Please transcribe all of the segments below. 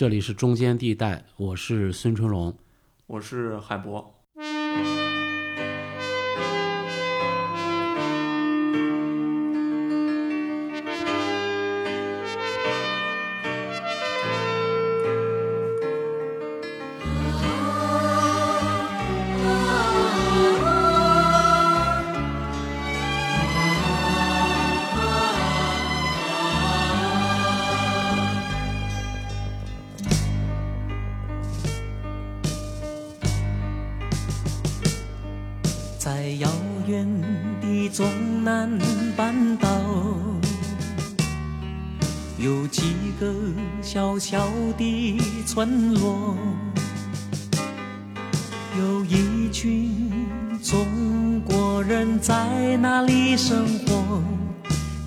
这里是中间地带，我是孙春龙。我是海博。小小的村落，有一群中国人在那里生活，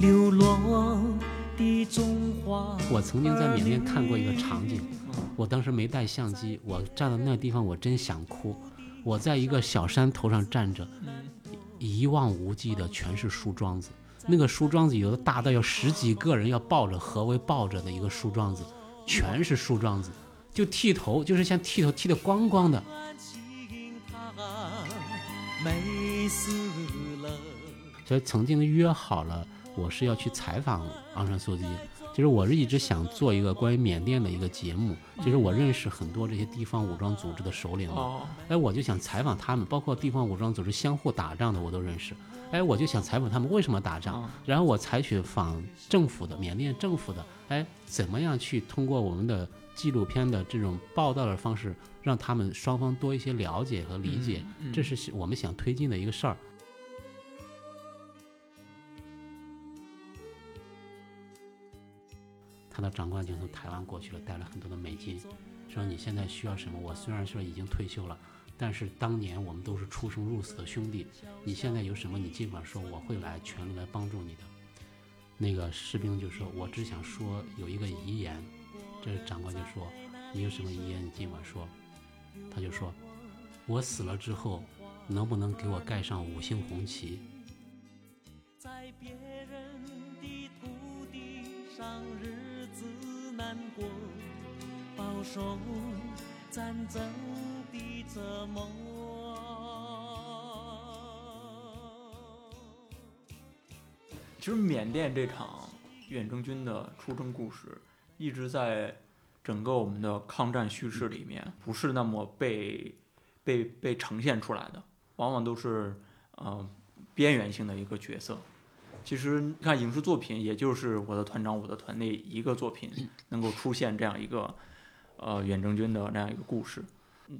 流落的中华。我曾经在缅甸看过一个场景，我当时没带相机，我站在那地方，我真想哭。我在一个小山头上站着，一望无际的全是树桩子，那个树桩子有的大到有十几个人要抱着，何为抱着的一个树桩子，全是树桩子，就剃头，就是像剃头剃得光光的。所以曾经约好了，我是要去采访昂山素季。其实我是一直想做一个关于缅甸的一个节目。其实我认识很多这些地方武装组织的首领哦，哎，我就想采访他们，包括地方武装组织相互打仗的我都认识。哎，我就想采访他们为什么打仗，然后我采取访政府的缅甸政府的，哎，怎么样去通过我们的纪录片的这种报道的方式，让他们双方多一些了解和理解，这是我们想推进的一个事儿。他的长官已经从台湾过去了，带了很多的美金，说你现在需要什么？我虽然说已经退休了，但是当年我们都是出生入死的兄弟，你现在有什么你尽管说，我会来全力来帮助你的。那个士兵就说：“我只想说有一个遗言。”这长官就说：“你有什么遗言？你尽管说。”他就说：“我死了之后，能不能给我盖上五星红旗？”在别人的土地上，日子难过，饱受战争的折磨。其实缅甸这场远征军的出征故事，一直在整个我们的抗战叙事里面不是那么被被被呈现出来的，往往都是呃边缘性的一个角色。其实你看影视作品，也就是我的团长我的团队一个作品能够出现这样一个呃远征军的那样一个故事。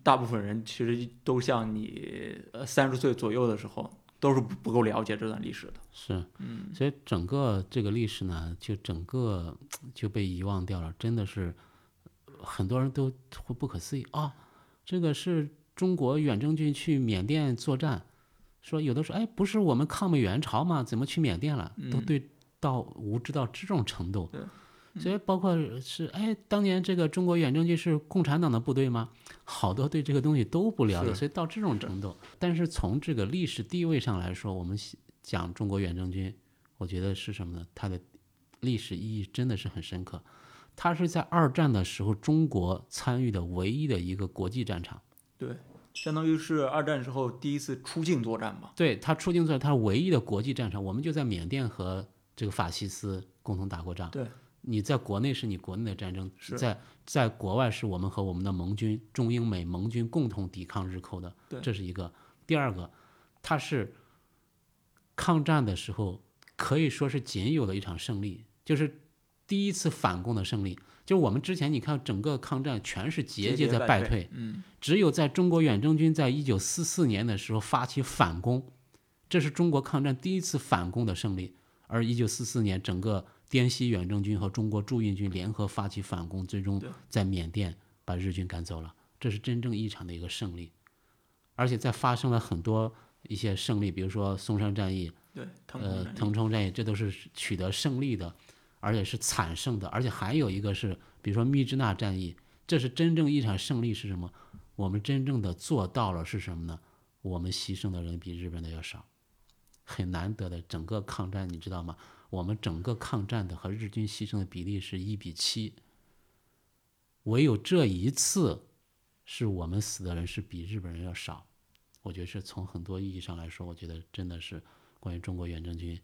大部分人其实都像你呃三十岁左右的时候，都是不不够了解这段历史的。是，嗯，所以整个这个历史呢，就整个就被遗忘掉了，真的是很多人都会不可思议啊！这个是中国远征军去缅甸作战，说有的说，哎，不是我们抗美援朝吗？怎么去缅甸了？都嗯对到无知到这种程度对。所以包括是，哎，当年这个中国远征军是共产党的部队吗？好多对这个东西都不了解，所以到这种程度。但是从这个历史地位上来说，我们讲中国远征军，我觉得是什么呢？它的历史意义真的是很深刻。它是在二战的时候中国参与的唯一的一个国际战场。对，相当于是二战时候第一次出境作战吧。对，它出境作战，它是唯一的国际战场。我们就在缅甸和这个法西斯共同打过仗。对，你在国内是你国内的战争，是在在国外是我们和我们的盟军中英美盟军共同抵抗日寇的，这是一个。第二个，它是抗战的时候可以说是仅有的一场胜利，就是第一次反攻的胜利。就是我们之前你看整个抗战全是节节在败败退，嗯，只有在中国远征军在一九四四年的时候发起反攻，这是中国抗战第一次反攻的胜利。而一九四四年，整个滇西远征军和中国驻印军联合发起反攻，最终在缅甸把日军赶走了，这是真正意义上的一个胜利。而且在发生了很多一些胜利，比如说松山战役、对，呃腾冲战役，这都是取得胜利的，而且是惨胜的。而且还有一个是，比如说密支那战役，这是真正一场胜利是什么？我们真正的做到了是什么呢？我们牺牲的人比日本的要少，很难得的。整个抗战你知道吗？我们整个抗战的和日军牺牲的比例是一比七，唯有这一次，是我们死的人是比日本人要少。我觉得是从很多意义上来说，我觉得真的是关于中国远征军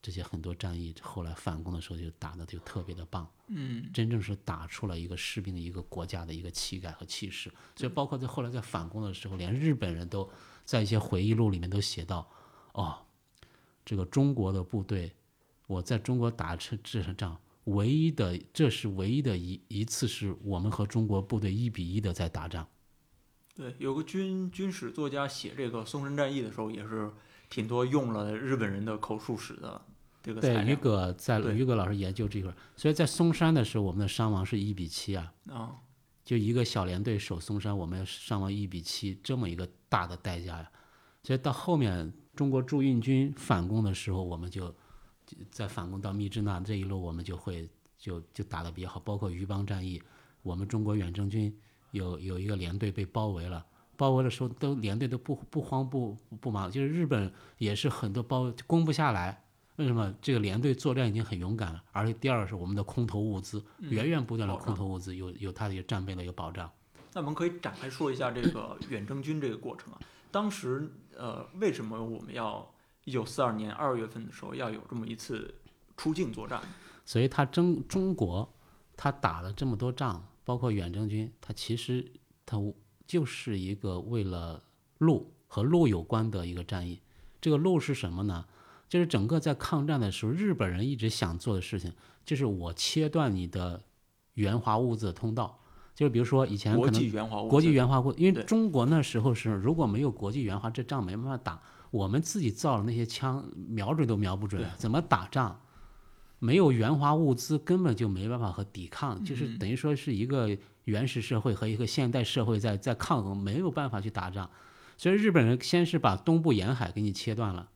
这些很多战役后来反攻的时候就打的就特别的棒。嗯，真正是打出了一个士兵的一个国家的一个气概和气势。所以包括在后来在反攻的时候，连日本人都在一些回忆录里面都写到，哦，这个中国的部队，我在中国打这这场仗，唯一的这是唯一的一一次是我们和中国部队一比一的在打仗。对，有个军军史作家写这个松山战役的时候，也是挺多用了日本人的口述史的这个材对，于料葛在对于葛老师研究这块儿，所以在松山的时候，我们的伤亡是一比七啊。啊，就一个小连队守松山，我们伤亡一比七，这么一个大的代价呀。所以到后面中国驻印军反攻的时候，我们就就在反攻到密支那这一路，我们就会就就打得比较好。包括余邦战役，我们中国远征军有有一个连队被包围了，包围的时候都连队都不不慌不不忙，就是日本也是很多包攻不下来。为什么这个连队作战已经很勇敢了？而且第二个是我们的空投物资，源源不断的空投物资有有它的一个战备的一个保障。那我们可以展开说一下这个远征军这个过程啊。当时呃，为什么我们要一九四二年二月份的时候要有这么一次出境作战？所以他征中国，他打了这么多仗，包括远征军，他其实他就是一个为了路和路有关的一个战役。这个路是什么呢？就是整个在抗战的时候，日本人一直想做的事情，就是我切断你的援华物资的通道。就是比如说以前国可能际援华物资国际援华，因为中国那时候是如果没有国际援华，这仗没办法打。我们自己造的那些枪，瞄准都瞄不准，怎么打仗？没有援华物资，根本就没办法和抵抗，就是嗯等于说是一个原始社会和一个现代社会在在抗衡，没有办法去打仗。所以日本人先是把东部沿海给你切断了，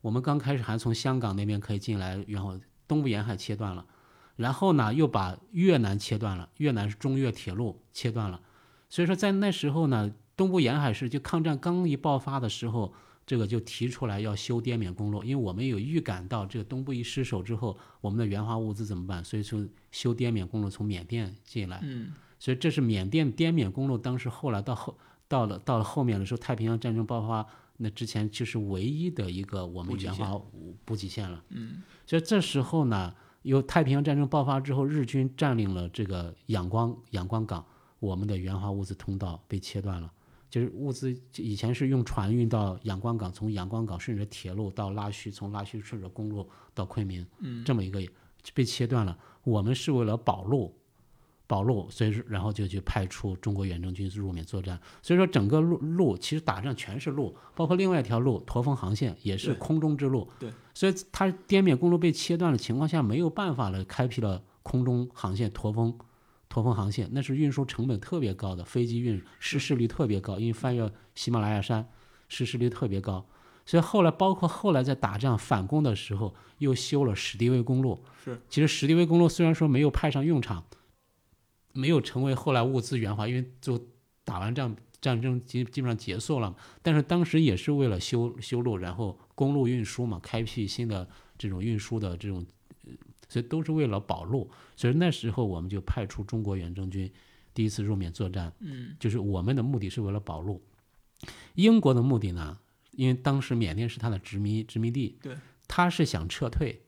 我们刚开始还从香港那边可以进来，然后东部沿海切断了，然后呢又把越南切断了，越南是中越铁路切断了。所以说在那时候呢，东部沿海是就抗战刚一爆发的时候，这个就提出来要修滇缅公路，因为我们有预感到这个东部一失守之后，我们的援华物资怎么办？所以说修滇缅公路从缅甸进来，嗯，所以这是缅甸滇缅公路，当时后来到后到了到了后面的时候，太平洋战争爆发，那之前就是唯一的一个我们援华补给线了。嗯，所以这时候呢，由太平洋战争爆发之后，日军占领了这个仰光仰光港，我们的援华物资通道被切断了。就是物资以前是用船运到仰光港，从仰光港顺着铁路到拉须，从拉须顺着公路到昆明，嗯，这么一个被切断了。我们是为了保路，保路，所以说然后就去派出中国远征军入缅作战。所以说整个路路其实打仗全是路，包括另外一条路驼峰航线也是空中之路。对，所以它滇缅公路被切断的情况下，没有办法了，开辟了空中航线驼峰。驼峰航线那是运输成本特别高的，飞机运失事率特别高，因为翻越喜马拉雅山，失事率特别高。所以后来包括后来在打仗反攻的时候，又修了史迪威公路。是，其实史迪威公路虽然说没有派上用场，没有成为后来物资援华，因为就打完仗战争基基本上结束了，但是当时也是为了修修路，然后公路运输嘛，开辟新的这种运输的这种，呃所以都是为了保路。所以那时候我们就派出中国远征军第一次入缅作战，嗯，就是我们的目的是为了保路。英国的目的呢，因为当时缅甸是他的殖民殖民地，对，他是想撤退。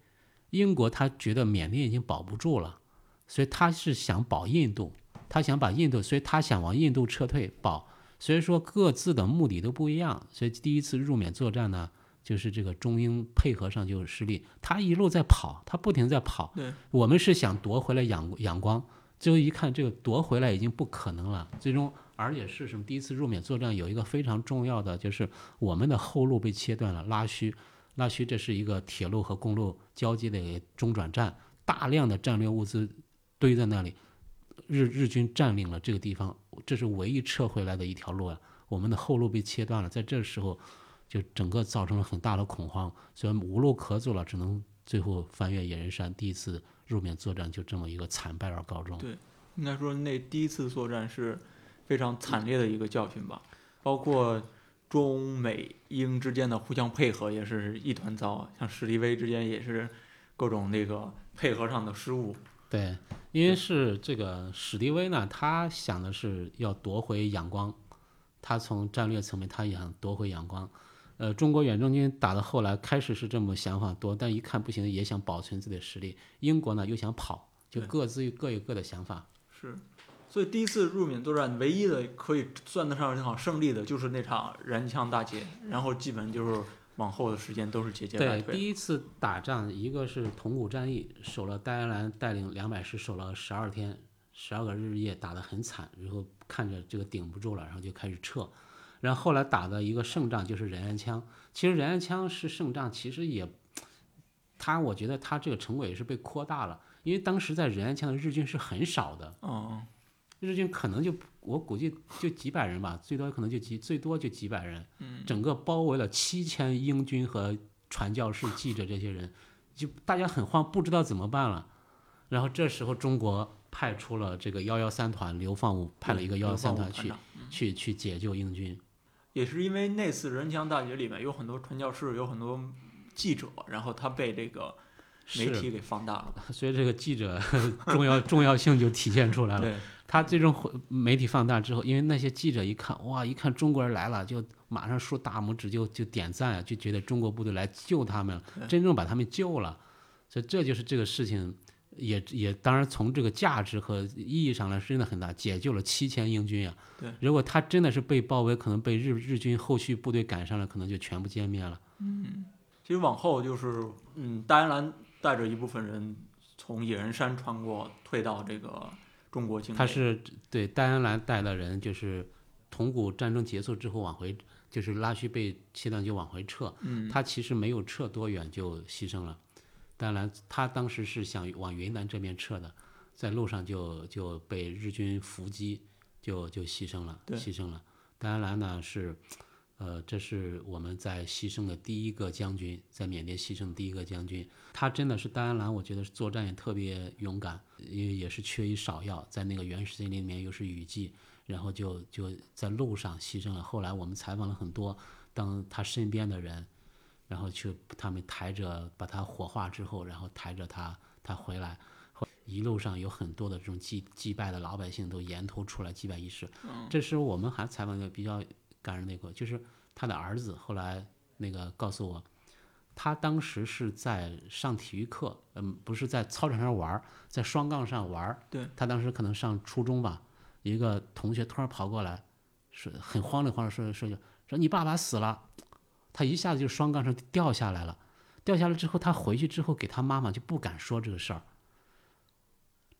英国他觉得缅甸已经保不住了，所以他是想保印度，他想把印度，所以他想往印度撤退保。所以说各自的目的都不一样，所以第一次入缅作战呢，就是这个中英配合上就失利。他一路在跑，他不停在跑。对，我们是想夺回来仰仰光，最后一看这个夺回来已经不可能了，最终而且是什么？第一次入缅作战有一个非常重要的，就是我们的后路被切断了，拉须。拉须这是一个铁路和公路交接的一个中转站，大量的战略物资堆在那里，日日军占领了这个地方，这是唯一撤回来的一条路啊。我们的后路被切断了，在这时候就整个造成了很大的恐慌，所以无路可走了，只能最后翻越野人山，第一次入缅作战就这么一个惨败而告终。对应该说那第一次作战是非常惨烈的一个教训吧，包括中美英之间的互相配合也是一团糟啊，像史迪威之间也是各种那个配合上的失误。对，因为是这个史迪威呢，他想的是要夺回仰光，他从战略层面他也想夺回仰光。呃，中国远征军打到后来开始是这么想法多，但一看不行，也想保存自己的实力。英国呢又想跑，就各自各有各的想法。是，所以第一次入缅作战唯一的可以算得上这场胜利的，就是那场燃枪大捷，然后基本就是往后的时间都是节节败对，退。第一次打仗，一个是铜鼓战役，守了戴安澜带领两百师守了十二天，十二个日夜打得很惨，然后看着这个顶不住了，然后就开始撤。然后后来打的一个胜仗就是仁安羌，其实仁安羌是胜仗，其实也，他我觉得他这个成果也是被扩大了，因为当时在仁安羌的日军是很少的，嗯，日军可能就我估计就几百人吧，最多可能就几最多就几百人，整个包围了七千英军和传教士、记者这些人，就大家很慌，不知道怎么办了。然后这时候中国派出了这个幺幺三团，流放武派了一个幺幺三团去去去解救英军。也是因为那次人墙大学里面有很多传教士，有很多记者，然后他被这个媒体给放大了。所以这个记者重要重要性就体现出来了。对，他这种媒体放大之后，因为那些记者一看，哇，一看中国人来了，就马上竖大拇指就就点赞啊，就觉得中国部队来救他们了，真正把他们救了。所以这就是这个事情，也也当然从这个价值和意义上来说真的很大，解救了七千英军啊。对，如果他真的是被包围，可能被日日军后续部队赶上了，可能就全部歼灭了。嗯其实往后就是，嗯，戴安澜带着一部分人从野人山穿过，退到这个中国境内。他是对戴安澜带的人，就是同古战争结束之后往回，就是拉须被切断就往回撤。嗯，他其实没有撤多远就牺牲了。当然，他当时是想往云南这边撤的，在路上就就被日军伏击，就就牺牲了，牺牲了。戴安澜呢是，呃，这是我们在牺牲的第一个将军，在缅甸牺牲的第一个将军。他真的是戴安澜，我觉得作战也特别勇敢，因为也是缺医少药，在那个原始森林里面又是雨季，然后就就在路上牺牲了。后来我们采访了很多当他身边的人，然后去他们抬着把他火化之后，然后抬着他他回来，一路上有很多的这种祭祭拜的老百姓都沿途出来祭拜仪式。这时候我们还采访一个比较感人的一个，就是他的儿子后来那个告诉我，他当时是在上体育课，嗯，不是在操场上玩，在双杠上玩。对，他当时可能上初中吧，一个同学突然跑过来，说很慌里慌张说说说你爸爸死了，他一下子就双杠上掉下来了，掉下来之后，他回去之后给他妈妈就不敢说这个事儿，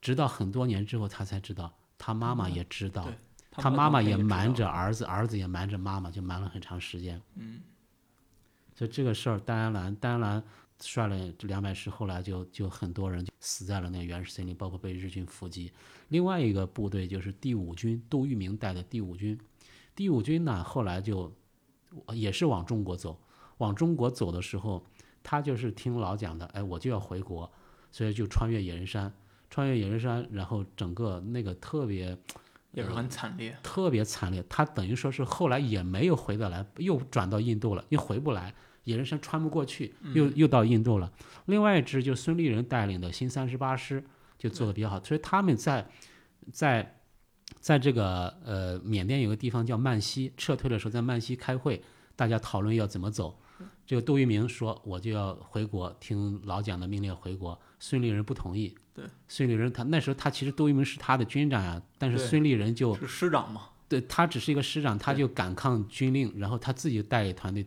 直到很多年之后他才知道，他妈妈也知道，对他妈妈也瞒着儿子，儿子也瞒着妈妈，就瞒了很长时间。嗯，所以这个事儿，戴安澜，戴安澜率了这两百师，后来就就很多人就死在了那个原始森林，包括被日军伏击。另外一个部队就是第五军，杜聿明带的第五军。第五军呢，后来就也是往中国走，往中国走的时候，他就是听老蒋的，哎，我就要回国，所以就穿越野人山，穿越野人山，然后整个那个特别也是很惨烈。特别惨烈。他等于说是后来也没有回得来，又转到印度了，又回不来，野人山穿不过去，又又到印度了。另外一支就孙立人带领的新三十八师就做的比较好，所以他们在在在这个呃缅甸有个地方叫曼西，撤退的时候在曼西开会，大家讨论要怎么走。这个杜聿明说我就要回国，听老蒋的命令回国。孙立人不同意。对，孙立人他那时候他其实杜聿明是他的军长啊，但是孙立人就是师长嘛。对他只是一个师长，他就敢抗军令，然后他自己带领团队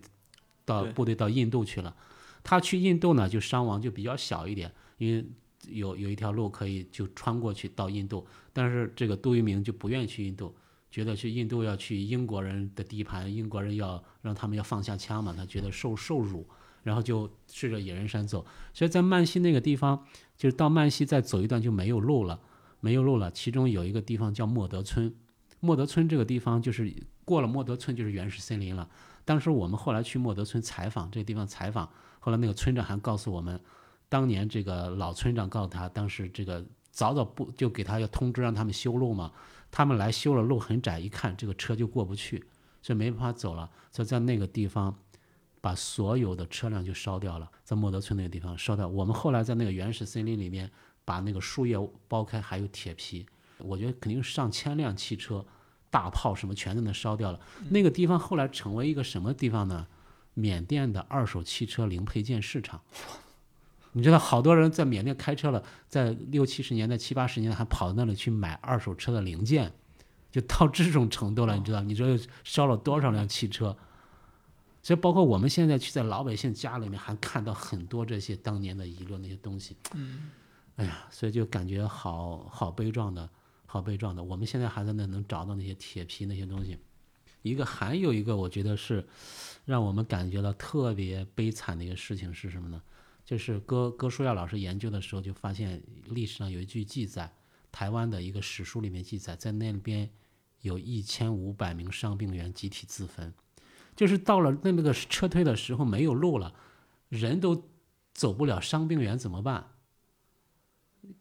到部队到印度去了。他去印度呢，就伤亡就比较小一点，因为有有一条路可以就穿过去到印度。但是这个杜聿明就不愿意去印度，觉得去印度要去英国人的地盘，英国人要让他们要放下枪嘛，他觉得受受辱，然后就顺着野人山走。所以在曼西那个地方，就是到曼西再走一段就没有路了，没有路了。其中有一个地方叫莫德村，莫德村这个地方就是过了莫德村就是原始森林了。当时我们后来去莫德村采访，这个地方采访，后来那个村长还告诉我们，当年这个老村长告诉他，当时这个早早不就给他要通知让他们修路嘛，他们来修了路很窄，一看这个车就过不去，所以没办法走了，所以在那个地方把所有的车辆就烧掉了，在莫德村那个地方烧掉。我们后来在那个原始森林里面把那个树叶剥开，还有铁皮，我觉得肯定是上千辆汽车、大炮什么全在那烧掉了。那个地方后来成为一个什么地方呢？缅甸的二手汽车零配件市场。你知道，好多人在缅甸开车了，在六七十年代、七八十年代还跑到那里去买二手车的零件，就到这种程度了。你知道，你知道烧了多少辆汽车？所以，包括我们现在去在老百姓家里面，还看到很多这些当年的遗留那些东西。嗯，哎呀，所以就感觉好好悲壮的，好悲壮的。我们现在还在那能找到那些铁皮那些东西。一个还有一个，我觉得是让我们感觉到特别悲惨的一个事情是什么呢？就是哥哥舒亚老师研究的时候，就发现历史上有一句记载，台湾的一个史书里面记载，在那边有一千五百名伤病员集体自焚，就是到了那那个撤退的时候没有路了，人都走不了，伤病员怎么办？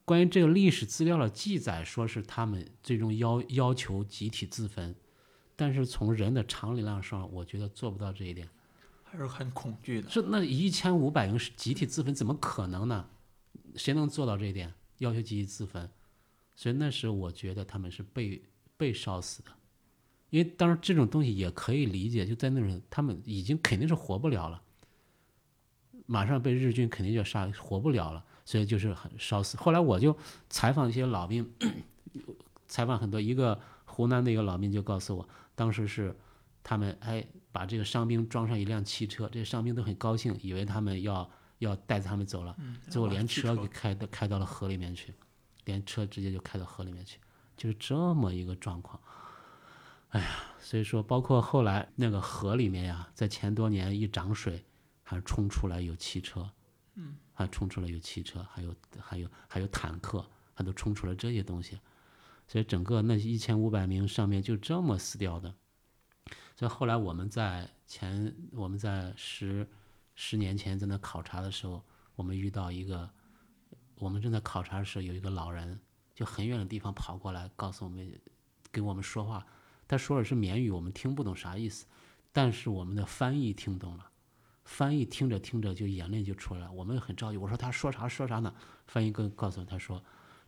关于这个历史资料的记载，说是他们最终要要求集体自焚，但是从人的常理上说，我觉得做不到这一点。还是很恐惧的。是那一千五百人是集体自焚，怎么可能呢？谁能做到这一点？要求集体自焚，所以那时我觉得他们是被被烧死的，因为当然这种东西也可以理解，就在那种他们已经肯定是活不了了，马上被日军肯定就杀，活不了了，所以就是很烧死。后来我就采访一些老兵，采访很多，一个湖南的一个老兵就告诉我，当时是他们哎。把这个伤兵装上一辆汽车，这些伤兵都很高兴，以为他们要要带着他们走了，最后连车给开到开到了河里面去，连车直接就开到河里面去，就是这么一个状况。哎呀，所以说包括后来那个河里面呀，在前多年一涨水，还冲出来有汽车，嗯，还冲出来有汽车，还有还有还有坦克，还都冲出来这些东西，所以整个那一千五百名上面就这么死掉的。所以后来我们在前我们在十十年前在那考察的时候，我们遇到一个，我们正在考察的时候，有一个老人就很远的地方跑过来，告诉我们，跟我们说话。他说的是缅语，我们听不懂啥意思，但是我们的翻译听懂了。翻译听着听着就眼泪就出来了，我们很着急。我说他说啥说啥呢？翻译跟告诉他说，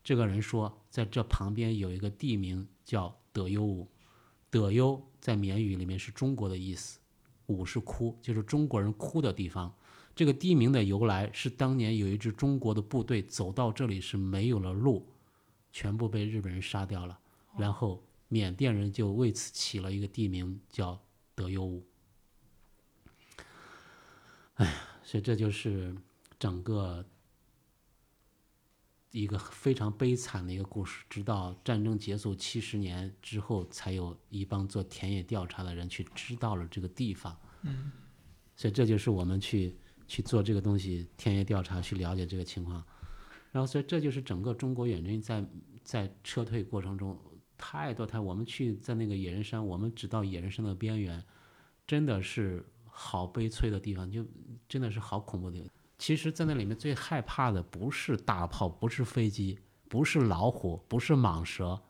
这个人说在这旁边有一个地名叫德优武。德优在缅语里面是中国的意思，武是哭，就是中国人哭的地方。这个地名的由来是当年有一支中国的部队走到这里是没有了路，全部被日本人杀掉了，然后缅甸人就为此起了一个地名叫德优武。哎呀，所以这就是整个。一个非常悲惨的一个故事，直到战争结束七十年之后，才有一帮做田野调查的人去知道了这个地方。嗯，所以这就是我们去去做这个东西，田野调查去了解这个情况。然后，所以这就是整个中国远征在在撤退过程中太多太，我们去在那个野人山，我们只到野人山的边缘，真的是好悲催的地方，就真的是好恐怖的。其实，在那里面最害怕的不是大炮，不是飞机，不是老虎，不是蟒蛇。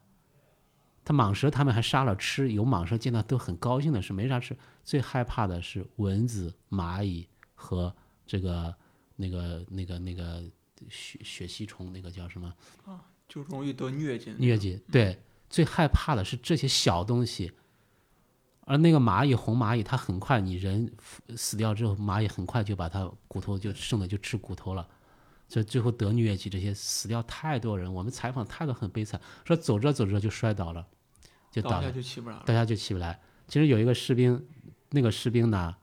他蟒蛇他们还杀了吃，有蟒蛇见到都很高兴的是没啥吃。最害怕的是蚊子、蚂蚁和这个那个那个那个血血吸虫，那个叫什么？啊，就容易得疟疾。疟疾，对，最害怕的是这些小东西。而那个蚂蚁，红蚂蚁，它很快，你人死掉之后，蚂蚁很快就把它骨头就剩的就吃骨头了，所以最后得疟疾，这些死掉太多人。我们采访太多很悲惨，说走着走着就摔倒了，就倒下就起不来了，倒下就起不来。其实有一个士兵，那个士兵呢，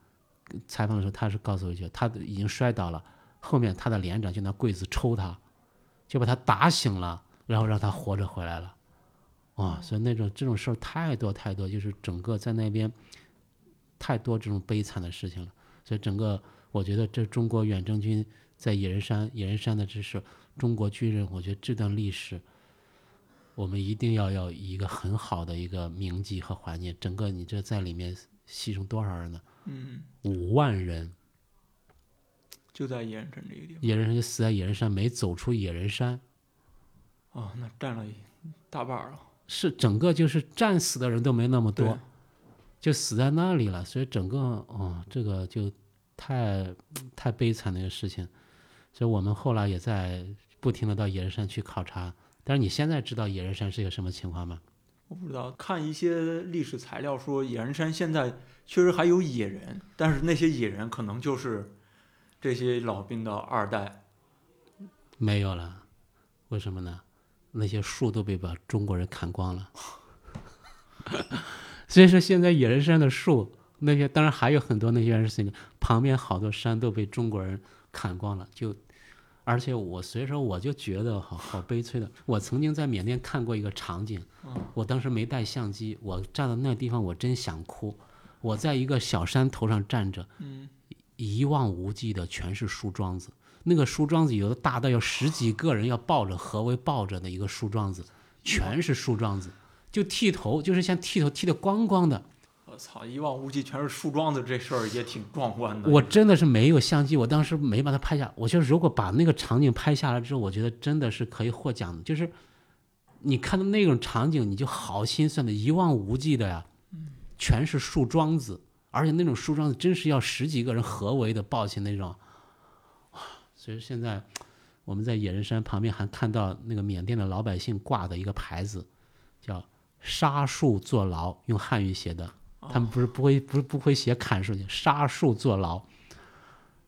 采访的时候他是告诉我一句，他已经摔倒了，后面他的连长就拿棍子抽他，就把他打醒了，然后让他活着回来了。啊，所以那种这种事儿太多太多，就是整个在那边太多这种悲惨的事情了。所以整个我觉得这中国远征军在野人山，野人山的这是中国军人，我觉得这段历史我们一定要要一个很好的一个铭记和怀念。整个你这在里面牺牲多少人呢？嗯，五万人就在野人山这个地方，野人山就死在野人山，没走出野人山。哦，那占了大半了。是整个就是战死的人都没那么多，就死在那里了，所以整个哦，这个就太太悲惨的一个事情。所以我们后来也在不停的到野人山去考察。但是你现在知道野人山是一个什么情况吗？我不知道，看一些历史材料说，野人山现在确实还有野人，但是那些野人可能就是这些老兵的二代。没有了，为什么呢？那些树都被把中国人砍光了。所以说，现在野人山的树，那些当然还有很多那些人是旁边好多山都被中国人砍光了。就，而且我所以说我就觉得好好悲催的。我曾经在缅甸看过一个场景，我当时没带相机，我站到那地方我真想哭。我在一个小山头上站着，一望无际的全是树桩子。那个树桩子有的大到有十几个人要抱着，合围抱着的一个树桩子，全是树桩子。就剃头，就是像剃头剃的光光的。我操！一望无际全是树桩子，这事儿也挺壮观的。我真的是没有相机，我当时没把它拍下。我觉得如果把那个场景拍下来之后，我觉得真的是可以获奖的。就是你看到那种场景，你就好心酸的，一望无际的呀，全是树桩子，而且那种树桩子真是要十几个人合围的抱起那种。哇！所以现在我们在野人山旁边还看到那个缅甸的老百姓挂的一个牌子，叫。杀树坐牢，用汉语写的，他们不是不会不是不会写砍树去，杀树坐牢，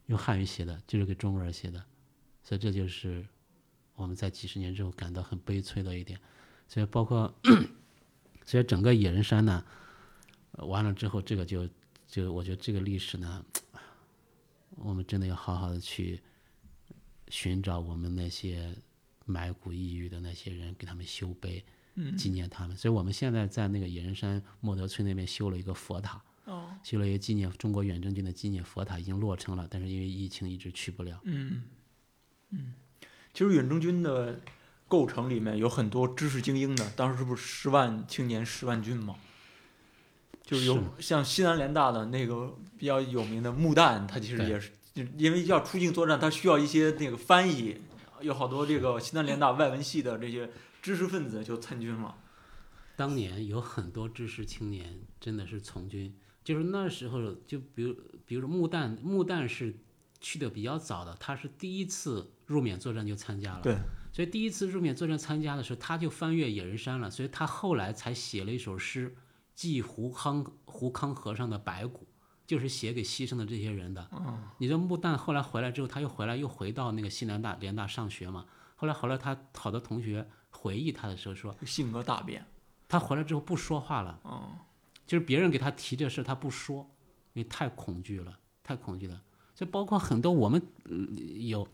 用汉语写的，就是给中国人写的，所以这就是我们在几十年之后感到很悲催的一点。所以包括，所以整个野人山呢，完了之后，这个就就我觉得这个历史呢，我们真的要好好的去寻找我们那些埋骨抑郁的那些人，给他们修碑。纪念他们，所以我们现在在那个野人山莫德村那边修了一个佛塔，修了一个纪念中国远征军的纪念佛塔，已经落成了，但是因为疫情一直去不了。嗯嗯，其实远征军的构成里面有很多知识精英的，当时不是十万青年十万军吗？就是有像西南联大的那个比较有名的穆旦，他其实也是，因为要出境作战，他需要一些那个翻译，有好多这个西南联大外文系的这些。知识分子就参军了。当年有很多知识青年真的是从军，就是那时候，就比如，比如说穆旦，穆旦是去的比较早的，他是第一次入缅作战就参加了。对。所以第一次入缅作战参加的时候，他就翻越野人山了，所以他后来才写了一首诗，寄胡康胡康和尚的白骨，就是写给牺牲的这些人的。嗯。你说穆旦后来回来之后，他又回来，又回到那个西南大联大上学嘛？后来，后来他好多同学。回忆他的时候说，性格大变，他回来之后不说话了，就是别人给他提这事他不说，因为太恐惧了，太恐惧了。就包括很多我们有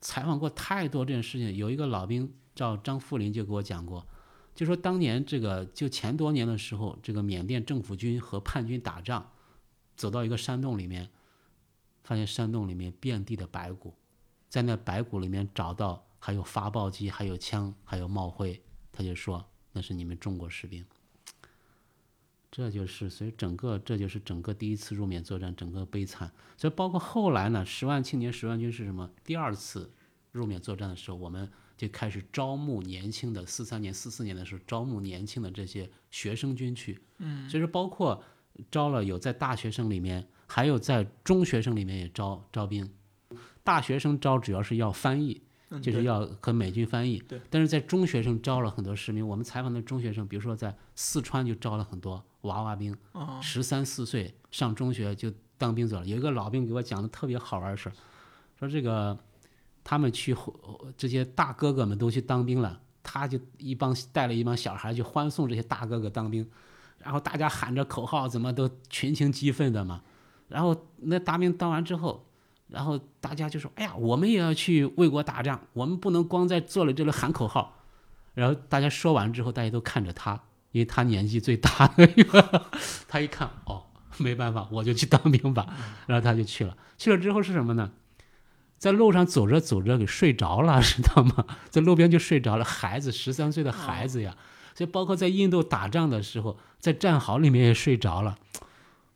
采访过太多这件事情，有一个老兵叫张富林就给我讲过，就说当年这个就前多年的时候，这个缅甸政府军和叛军打仗，走到一个山洞里面，发现山洞里面遍地的白骨，在那白骨里面找到。还有发报机，还有枪，还有帽徽，他就说那是你们中国士兵。这就是，所以整个这就是整个第一次入缅作战整个悲惨。所以包括后来呢，十万青年十万军是什么？第二次入缅作战的时候，我们就开始招募年轻的，四三年、四四年的时候招募年轻的这些学生军去。嗯，所以说包括招了有在大学生里面，还有在中学生里面也招招兵。大学生招主要是要翻译。就是要和美军翻译，但是在中学生招了很多士兵。我们采访的中学生，比如说在四川就招了很多娃娃兵，十三四岁上中学就当兵走了。有一个老兵给我讲的特别好玩的事儿，说这个他们去这些大哥哥们都去当兵了，他就一帮带了一帮小孩去欢送这些大哥哥当兵，然后大家喊着口号，怎么都群情激愤的嘛。然后那大兵当完之后。然后大家就说：“哎呀，我们也要去为国打仗，我们不能光在坐在这里喊口号。”然后大家说完之后，大家都看着他，因为他年纪最大的一个。他一看，哦，没办法，我就去当兵吧。然后他就去了。去了之后是什么呢？在路上走着走着给睡着了，知道吗？在路边就睡着了。孩子，十三岁的孩子呀。所以包括在印度打仗的时候，在战壕里面也睡着了。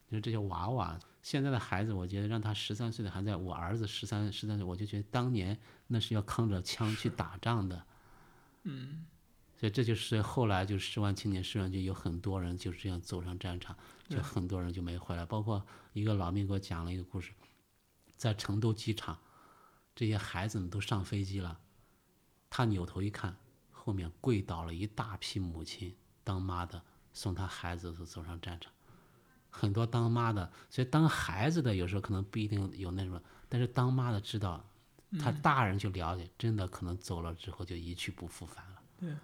你说这些娃娃。现在的孩子，我觉得让他十三岁的还在我儿子十三十三岁，我就觉得当年那是要扛着枪去打仗的，嗯，所以这就是后来就是十万青年十万军有很多人就是这样走上战场，就很多人就没回来。包括一个老兵给我讲了一个故事，在成都机场，这些孩子们都上飞机了，他扭头一看，后面跪倒了一大批母亲，当妈的送他孩子走上战场。很多当妈的，所以当孩子的有时候可能不一定有那种，但是当妈的知道，他大人就了解，真的可能走了之后就一去不复返了。对，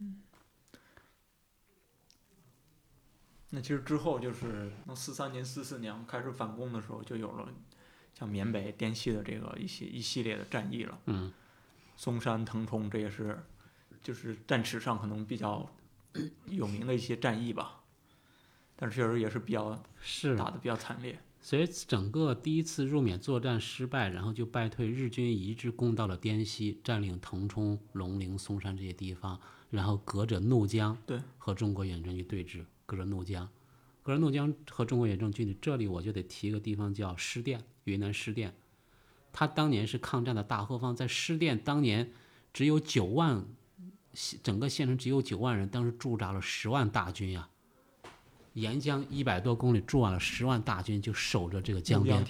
嗯，那其实之后就是从四三年、四四年开始反攻的时候，就有了像缅北、滇西的这个一些一系列的战役了。嗯，松山、腾冲，这也是就是战史上可能比较 有名的一些战役吧。但是确实也是比较是打的比较惨烈。所以整个第一次入缅作战失败，然后就败退，日军一直攻到了滇西，占领腾冲、龙陵、松山这些地方，然后隔着怒江，对，和中国远征军对峙，隔着怒江，隔着怒江和中国远征军，这里我就得提一个地方叫施甸，云南施甸，它当年是抗战的大后方，在施甸当年只有九万，整个县城只有九万人，当时驻扎了十万大军呀。沿江一百多公里驻完了十万大军，就守着这个江边。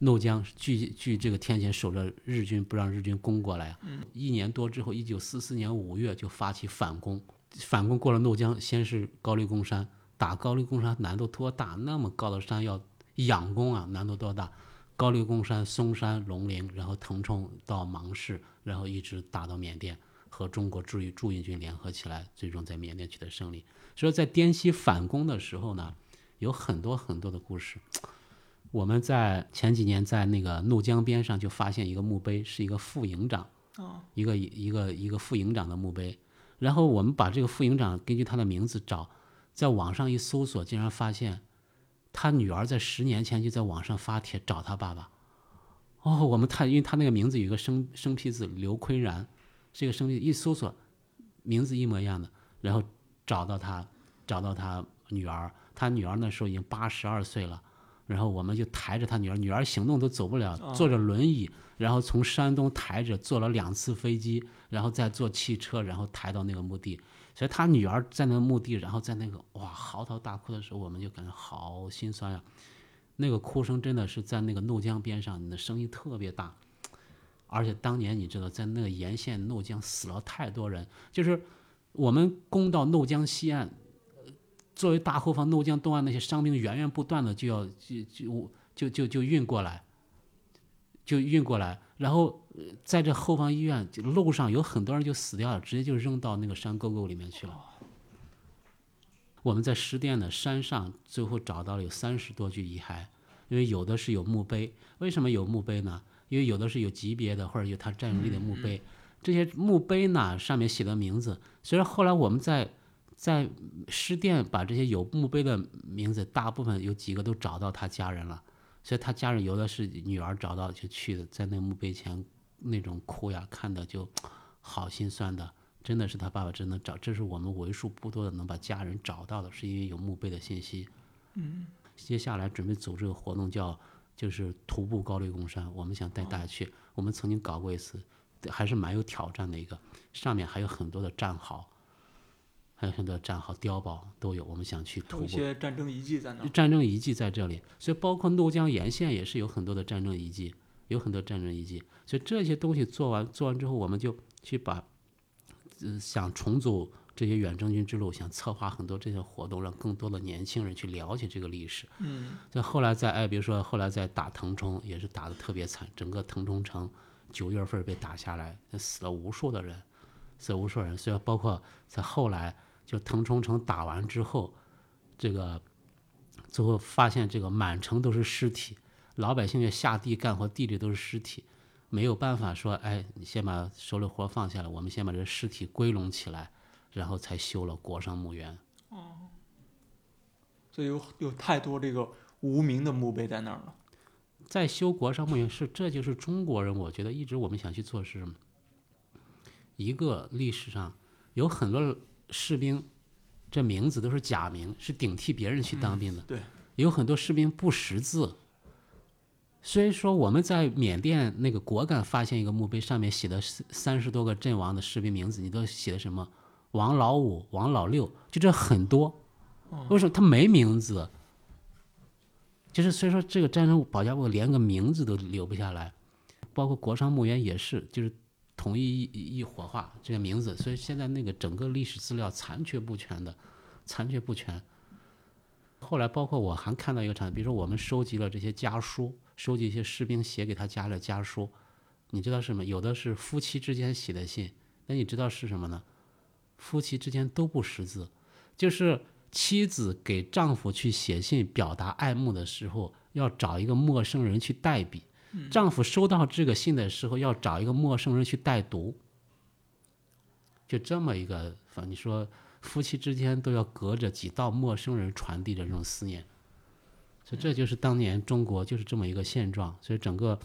怒江据据这个天险守着日军，不让日军攻过来。一年多之后，一九四四年五月就发起反攻。反攻过了怒江，先是高黎贡山，打高黎贡山难度多大？那么高的山要仰攻啊，难度多大？高黎贡山、嵩山、龙陵，然后腾冲到芒市，然后一直打到缅甸，和中国驻驻印军联合起来，最终在缅甸取得胜利。所以在滇西反攻的时候呢，有很多很多的故事。我们在前几年在那个怒江边上就发现一个墓碑，是一个副营长，一个一个一个副营长的墓碑。然后我们把这个副营长根据他的名字找，在网上一搜索，竟然发现他女儿在十年前就在网上发帖找他爸爸。哦，我们看，因为他那个名字有一个生生僻字刘坤然，这个生僻一搜索，名字一模一样的，然后。找到他，找到他女儿，他女儿那时候已经八十二岁了，然后我们就抬着他女儿，女儿行动都走不了，坐着轮椅，然后从山东抬着，坐了两次飞机，然后再坐汽车，然后抬到那个墓地。所以他女儿在那个墓地，然后在那个哇嚎啕大哭的时候，我们就感觉好心酸呀。那个哭声真的是在那个怒江边上，你的声音特别大，而且当年你知道，在那个沿线怒江死了太多人，就是。我们攻到怒江西岸，作为大后方，怒江东岸那些伤兵源源不断的就要就就就就就运过来，就运过来，然后在这后方医院路上有很多人就死掉了，直接就扔到那个山沟沟里面去了。我们在失甸的山上最后找到了有三十多具遗骸，因为有的是有墓碑，为什么有墓碑呢？因为有的是有级别的或者有他战斗力的墓碑。这些墓碑呢，上面写的名字，虽然后来我们在在尸店把这些有墓碑的名字，大部分有几个都找到他家人了，所以他家人有的是女儿找到就去的，在那墓碑前那种哭呀，看的就 好心酸的，真的是他爸爸真的找，这是我们为数不多的能把家人找到的，是因为有墓碑的信息。嗯，接下来准备组织个活动，叫就是徒步高黎贡山，我们想带大家去，我们曾经搞过一次。还是蛮有挑战的一个，上面还有很多的战壕，还有很多战壕碉堡都有。我们想去徒步。一些战争遗迹在哪？战争遗迹在这里，所以包括怒江沿线也是有很多的战争遗迹，有很多战争遗迹。所以这些东西做完做完之后，我们就去把，呃，想重组这些远征军之路，想策划很多这些活动，让更多的年轻人去了解这个历史。嗯。在后来在哎，比如说后来在打腾冲，也是打的特别惨，整个腾冲城。九月份被打下来，死了无数的人，死了无数人。所以包括在后来，就腾冲城打完之后，这个最后发现这个满城都是尸体，老百姓也下地干活，地里都是尸体，没有办法说，哎，你先把手里活放下来，我们先把这尸体归拢起来，然后才修了国殇墓园。哦，所以有有太多这个无名的墓碑在那儿了。在修国殇墓园是，这就是中国人。我觉得一直我们想去做是，一个历史上有很多士兵，这名字都是假名，是顶替别人去当兵的。对，有很多士兵不识字。所以说我们在缅甸那个果敢发现一个墓碑，上面写的三三十多个阵亡的士兵名字，你都写的什么？王老五、王老六，就这很多。为什么他没名字？就是所以说，这个战争保家卫国连个名字都留不下来，包括国殇墓园也是，就是统一一一火化这个名字，所以现在那个整个历史资料残缺不全的，残缺不全。后来包括我还看到一个场景，比如说我们收集了这些家书，收集一些士兵写给他家的家书，你知道是什么？有的是夫妻之间写的信，那你知道是什么呢？夫妻之间都不识字，就是妻子给丈夫去写信表达爱慕的时候，要找一个陌生人去代笔；丈夫收到这个信的时候，要找一个陌生人去代读。就这么一个，反你说夫妻之间都要隔着几道陌生人传递着这种思念，所以这就是当年中国就是这么一个现状。所以整个，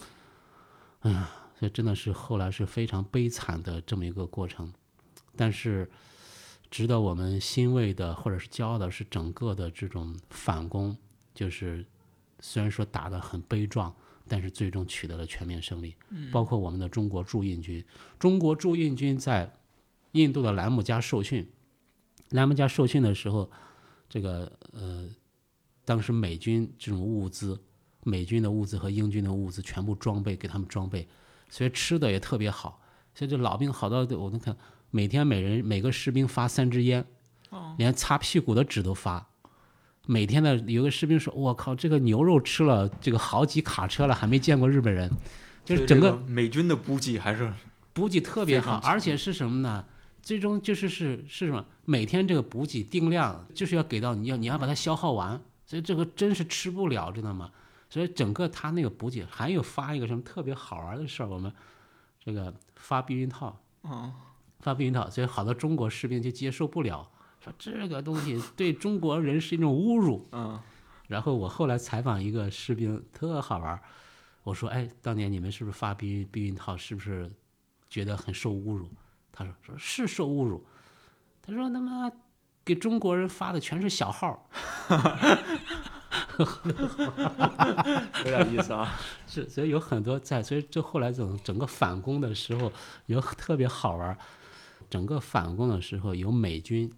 哎呀，所以真的是后来是非常悲惨的这么一个过程。但是，值得我们欣慰的或者是骄傲的是，整个的这种反攻，就是虽然说打得很悲壮，但是最终取得了全面胜利。包括我们的中国驻印军，中国驻印军在印度的兰姆加受训，兰姆加受训的时候，这个呃，当时美军这种物资，美军的物资和英军的物资全部装备给他们装备，所以吃的也特别好。所以这老兵好到我能看。每天每人每个士兵发三支烟，连擦屁股的纸都发。每天的有个士兵说：“我靠，这个牛肉吃了这个好几卡车了，还没见过日本人。”就是整个美军的补给还是补给特别好，而且是什么呢？最终就是是是什么？每天这个补给定量就是要给到你要你要把它消耗完，所以这个真是吃不了，知道吗？所以整个他那个补给还有发一个什么特别好玩的事儿，我们这个发避孕套。嗯。发避孕套，所以好多中国士兵就接受不了，说这个东西 对中国人是一种侮辱。嗯，然后我后来采访一个士兵，特好玩我说：“哎，当年你们是不是发避孕避孕套？是不是觉得很受侮辱？”他说：“说是受侮辱。”他说：“那么给中国人发的全是小号。”有点意思啊。是，所以有很多在，所以这后来整整个反攻的时候有特别好玩整个反攻的时候，有美军、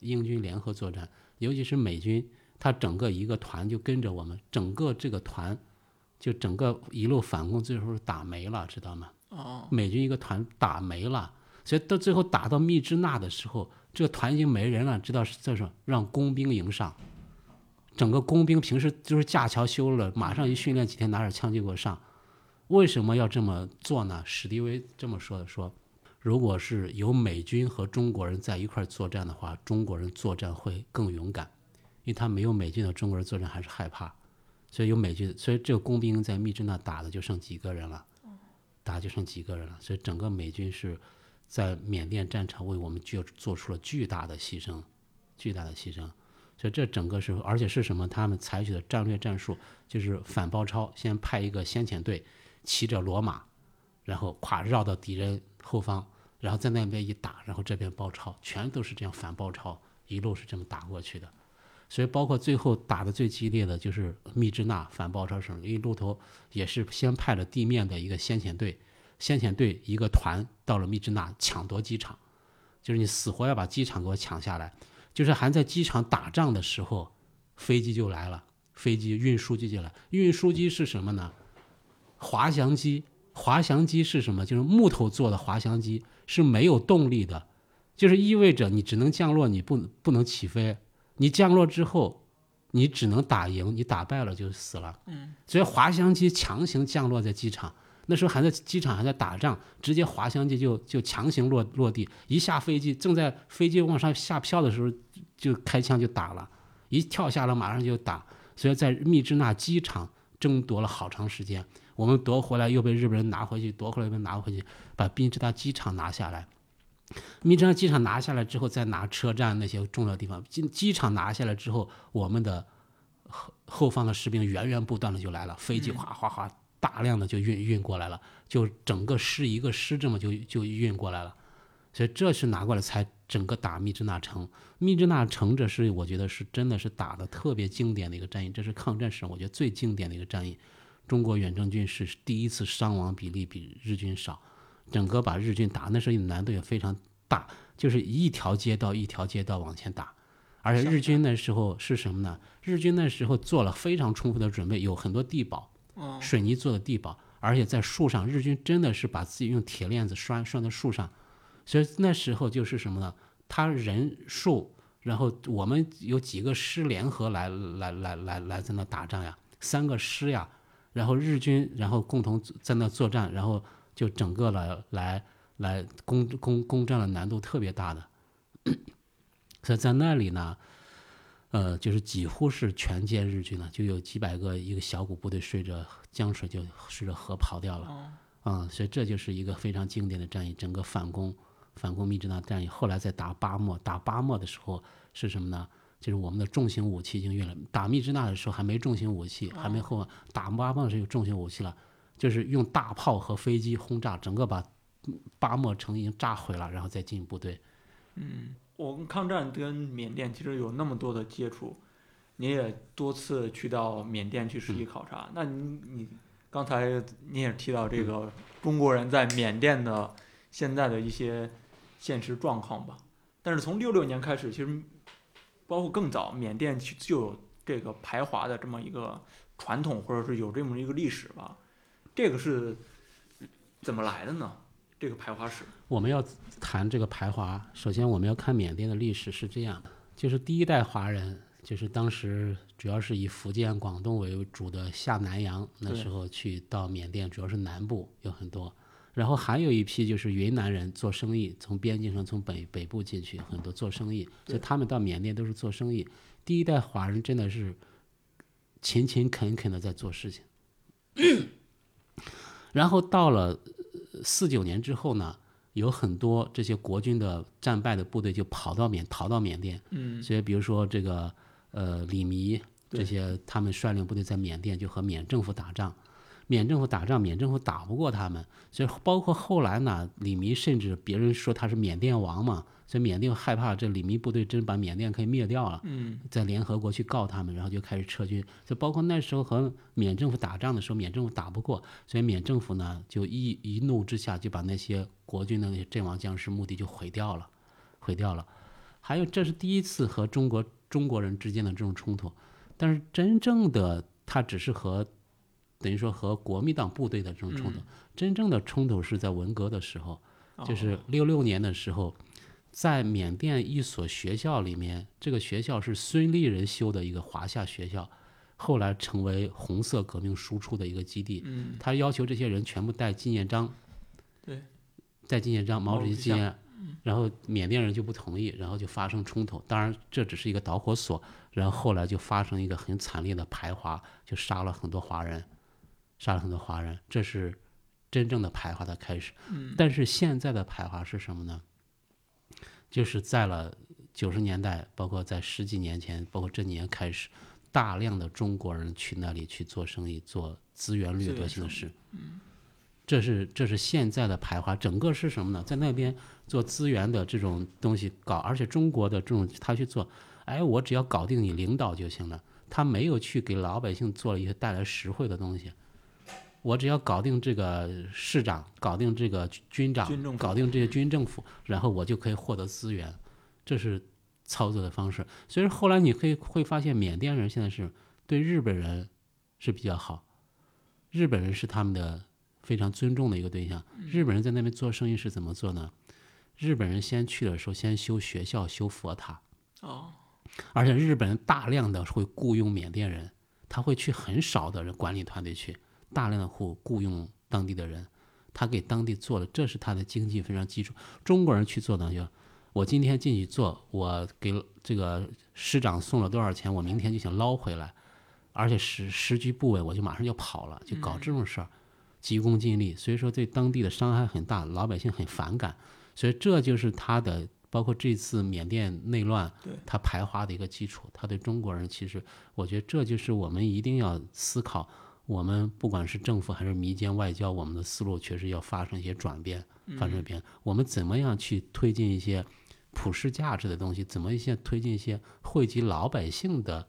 英军联合作战，尤其是美军，他整个一个团就跟着我们，整个这个团就整个一路反攻，最后是打没了，知道吗？哦，美军一个团打没了，所以到最后打到密支那的时候，这个团已经没人了，知道是这是让工兵营上，整个工兵平时就是架桥修了，马上一训练几天，拿着枪就给我上。为什么要这么做呢？史迪威这么说的，说。如果是有美军和中国人在一块作战的话，中国人作战会更勇敢，因为他没有美军的中国人作战还是害怕，所以有美军，所以这个工兵在密支那打的就剩几个人了，打就剩几个人了，所以整个美军是在缅甸战场为我们就做出了巨大的牺牲，巨大的牺牲，所以这整个是而且是什么？他们采取的战略战术就是反包抄，先派一个先遣队骑着骡马，然后咵绕到敌人。后方，然后在那边一打，然后这边包抄，全都是这样反包抄，一路是这么打过去的。所以包括最后打的最激烈的就是密支那反包抄省，因为路头也是先派了地面的一个先遣队，先遣队一个团到了密支那抢夺机场，就是你死活要把机场给我抢下来。就是还在机场打仗的时候，飞机就来了，飞机运输机就来，运输机是什么呢？滑翔机。滑翔机是什么？就是木头做的滑翔机，是没有动力的，就是意味着你只能降落，你不不能起飞。你降落之后，你只能打赢，你打败了就死了。嗯，所以滑翔机强行降落在机场，那时候还在机场还在打仗，直接滑翔机就就强行落落地，一下飞机正在飞机往上下飘的时候，就开枪就打了，一跳下来马上就打，所以在密支那机场争夺了好长时间。我们夺回来，又被日本人拿回去，夺回来又被拿回去，把密支那机场拿下来。密支那机场拿下来之后，再拿车站那些重要地方。机机场拿下来之后，我们的后后方的士兵源源不断的就来了，飞机哗哗哗大量的就运运过来了，就整个师一个师这么就就运过来了。所以这是拿过来才整个打密支那城。密支那城这是我觉得是真的是打的特别经典的一个战役，这是抗战史上我觉得最经典的一个战役。中国远征军是第一次伤亡比例比日军少，整个把日军打那时候难度也非常大，就是一条街道一条街道往前打，而且日军那时候是什么呢？日军那时候做了非常充分的准备，有很多地堡，水泥做的地堡，而且在树上，日军真的是把自己用铁链子拴拴在树上，所以那时候就是什么呢？他人数，然后我们有几个师联合来来来来来在那打仗呀，三个师呀，然后日军然后共同在那作战，然后就整个来来来攻攻攻占了难度特别大的，所以在那里呢。呃，就是几乎是全歼日军了，就有几百个一个小股部队顺着江水就顺着河跑掉了，哦啊、所以这就是一个非常经典的战役，整个反攻反攻密支那战役。后来在打巴莫，打巴莫的时候是什么呢？就是我们的重型武器已经运了，打密支那的时候还没重型武器，还没后打巴莫的时候有重型武器了，就是用大炮和飞机轰炸，整个把巴莫城已经炸毁了，然后再进部队。我跟抗战跟缅甸其实有那么多的接触，你也多次去到缅甸去实地考察。那你你刚才你也提到这个中国人在缅甸的现在的一些现实状况吧？但是从六六年开始，其实包括更早，缅甸其就有这个排华的这么一个传统，或者是有这么一个历史吧？这个是怎么来的呢？这个排华史？我们要谈这个排华，首先我们要看缅甸的历史是这样的，就是第一代华人，就是当时主要是以福建、广东为主的下南洋，那时候去到缅甸，主要是南部有很多，然后还有一批就是云南人做生意，从边境上从北北部进去，很多做生意，所以他们到缅甸都是做生意。第一代华人真的是勤勤恳恳的在做事情，然后到了四九年之后呢，有很多这些国军的战败的部队就跑到缅逃到缅甸，嗯，所以比如说这个呃李弥对。这些他们率领部队在缅甸就和缅政府打仗，缅政府打仗，缅政府打不过他们，所以包括后来呢，李弥甚至别人说他是缅甸王嘛，所以缅甸害怕这李密部队真把缅甸可以灭掉了，嗯，在联合国去告他们，然后就开始撤军。就包括那时候和缅政府打仗的时候，缅政府打不过，所以缅政府呢就一一怒之下就把那些国军的那些阵亡将士墓地就毁掉了，毁掉了。还有，这是第一次和中国中国人之间的这种冲突，但是真正的他只是和等于说和国民党部队的这种冲突，真正的冲突是在文革的时候，就是哦六六年的时候，在缅甸一所学校里面，这个学校是孙立人修的一个华夏学校，后来成为红色革命输出的一个基地。嗯，他要求这些人全部带纪念章，对，带纪念章，毛主席纪念。然后缅甸人就不同意，然后就发生冲突。当然，这只是一个导火索，然后后来就发生一个很惨烈的排华，就杀了很多华人，杀了很多华人，这是真正的排华的开始。嗯但是现在的排华是什么呢？就是在了九十年代，包括在十几年前，包括这几年开始，大量的中国人去那里去做生意，做资源掠夺性的事。这是这是现在的排华，整个是什么呢？在那边做资源的这种东西搞，而且中国的这种他去做，哎，我只要搞定你领导就行了，他没有去给老百姓做了一些带来实惠的东西。我只要搞定这个市长，搞定这个军长搞定这些军政府，然后我就可以获得资源，这是操作的方式。所以说后来你可以会发现，缅甸人现在是对日本人是比较好，日本人是他们的非常尊重的一个对象。日本人在那边做生意是怎么做呢？日本人先去的时候，先修学校、修佛塔，哦，而且日本人大量的会雇佣缅甸人，他会去很少的人管理团队去，大量的户雇佣当地的人，他给当地做了，这是他的经济非常基础。中国人去做呢，就我今天进去做，我给这个师长送了多少钱，我明天就想捞回来，而且时时局不稳，我就马上就跑了，就搞这种事儿，急功近利，所以说对当地的伤害很大，老百姓很反感，所以这就是他的。包括这次缅甸内乱，对它排华的一个基础，他对中国人其实，我觉得这就是我们一定要思考，我们不管是政府还是民间外交，我们的思路确实要发生一些转变，发生变。我们怎么样去推进一些普世价值的东西？怎么一些推进一些惠及老百姓的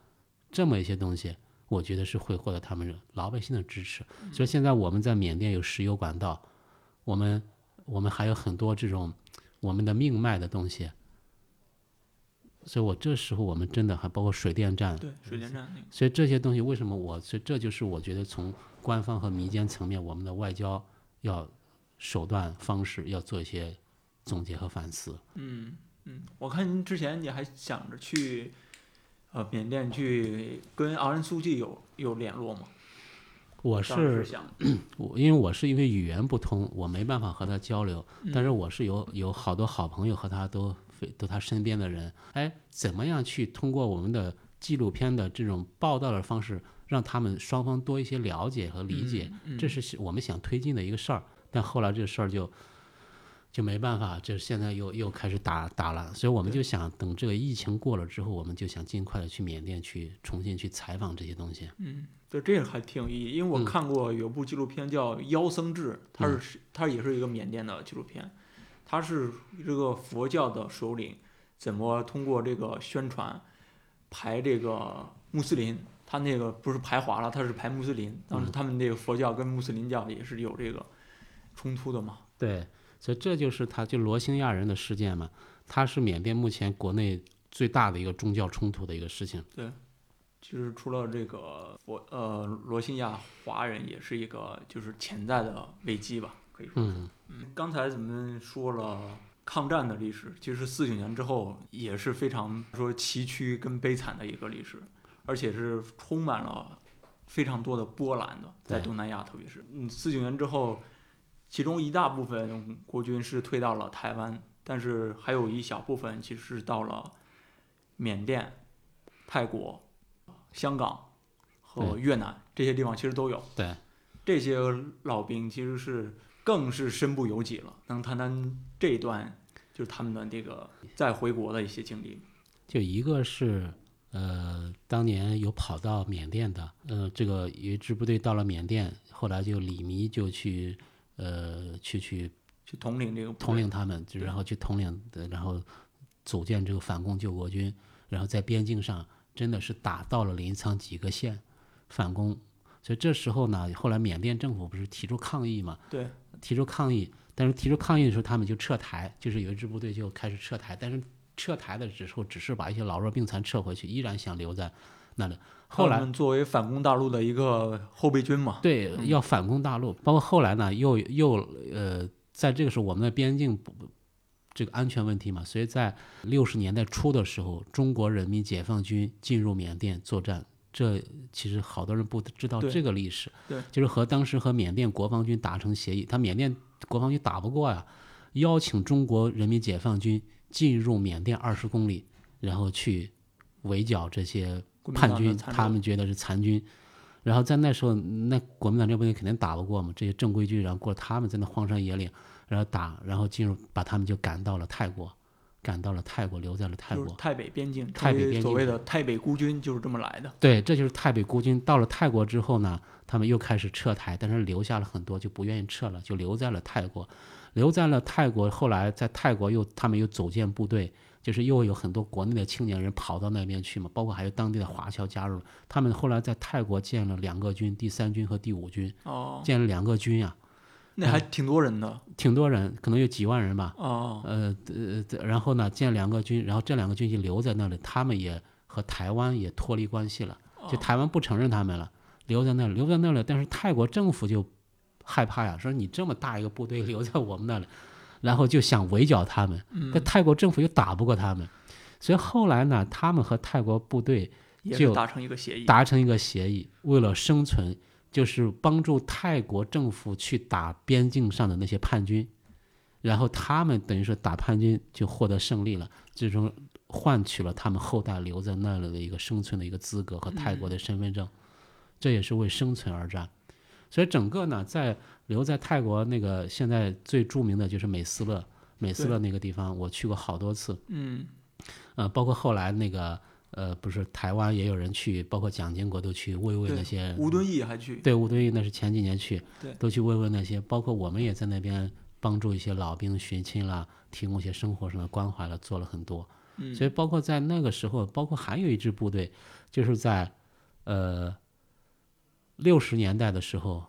这么一些东西？我觉得是会获得他们老百姓的支持。所以现在我们在缅甸有石油管道，我们我们还有很多这种我们的命脉的东西。所以我这时候我们真的还包括水电站，对，水电站，所以这些东西为什么我，所以这就是我觉得从官方和民间层面，我们的外交要手段方式要做一些总结和反思。嗯嗯，我看您之前你还想着去呃缅甸去跟昂山素季有有联络吗？我是想，我，因为我是因为语言不通，我没办法和他交流，嗯但是我是有有好多好朋友和他都非都他身边的人，哎，怎么样去通过我们的纪录片的这种报道的方式，让他们双方多一些了解和理解，嗯这是我们想推进的一个事儿。但后来这个事儿就就没办法，这现在又又开始打打了，所以我们就想等这个疫情过了之后，我们就想尽快的去缅甸去重新去采访这些东西。嗯，对，这个还挺有意义，因为我嗯。看过有部纪录片叫《妖僧志》，它是它也是一个缅甸的纪录片，它是这个佛教的首领怎么通过这个宣传排这个穆斯林，他那个不是排华了，他是排穆斯林，当时嗯他们那个佛教跟穆斯林教也是有这个冲突的嘛。对，所以这就是他就罗兴亚人的事件嘛，他是缅甸目前国内最大的一个宗教冲突的一个事情。对其实除了这个佛呃罗兴亚华人，也是一个就是潜在的危机吧，可以说。嗯，嗯，刚才咱们说了抗战的历史，其实四九年之后也是非常说崎岖跟悲惨的一个历史，而且是充满了非常多的波澜的，在东南亚，特别是嗯，四九年之后，其中一大部分国军是退到了台湾，但是还有一小部分其实是到了缅甸、泰国、香港和越南这些地方，其实都有。对，这些老兵其实是更是身不由己了。能谈谈这一段，就是他们的这个再回国的一些经历吗？就一个是呃，当年有跑到缅甸的，呃，这个有一支部队到了缅甸，后来就李弥就去呃去去去统领这个统领他们，就然后去统领，呃然后组建这个反共救国军，然后在边境上真的是打到了临沧几个县反攻，所以这时候呢，后来缅甸政府不是提出抗议嘛，对，提出抗议，但是提出抗议的时候，他们就撤台，就是有一支部队就开始撤台，但是撤台的时候只是把一些老弱病残撤回去，依然想留在那里。后来作为反攻大陆的一个后备军嘛，对，要反攻大陆，包括后来呢，又又呃，在这个时候，我们的边境不这个安全问题嘛，所以在六十年代初的时候，中国人民解放军进入缅甸作战，这其实好多人不知道这个历史，对，就是和当时和缅甸国防军达成协议，他缅甸国防军打不过呀，邀请中国人民解放军进入缅甸二十公里，然后去围剿这些叛军，他们觉得是残军。然后在那时候，那国民党这部队肯定打不过嘛，这些正规军，然后过他们在那荒山野岭，然后打，然后进入把他们就赶到了泰国，赶到了泰国，留在了泰国。就是泰北边境，泰北边境所谓的泰北孤军就是这么来的。对，这就是泰北孤军。到了泰国之后呢，他们又开始撤台，但是留下了很多就不愿意撤了，就留在了泰国，留在了泰国。后来在泰国又他们又组建部队，就是又有很多国内的青年人跑到那边去嘛，包括还有当地的华侨加入。他们后来在泰国建了两个军，第三军和第五军，哦，建了两个军呀、那还挺多人的。挺多人，可能有几万人吧。哦，呃呃，然后呢，建两个军，然后这两个军就留在那里，他们也和台湾也脱离关系了，就哦台湾不承认他们了，留在那里，留在那里。但是泰国政府就害怕呀，说你这么大一个部队留在我们那里，然后就想围剿他们，嗯。但泰国政府又打不过他们，所以后来呢，他们和泰国部队就达成一个协议。达成一个协议，为了生存，就是帮助泰国政府去打边境上的那些叛军，然后他们等于说打叛军就获得胜利了，最终换取了他们后代留在那里的一个生存的一个资格和泰国的身份证，这也是为生存而战。所以整个呢，在留在泰国那个现在最著名的就是美斯乐，美斯乐那个地方我去过好多次，嗯，呃，包括后来那个呃，不是台湾也有人去，包括蒋经国都去慰问那些吴敦义还去。对吴敦义那是前几年去对，都去慰问那些，包括我们也在那边帮助一些老兵寻亲啦，提供一些生活上的关怀了，做了很多。嗯，所以包括在那个时候，包括还有一支部队，就是在呃六十年代的时候，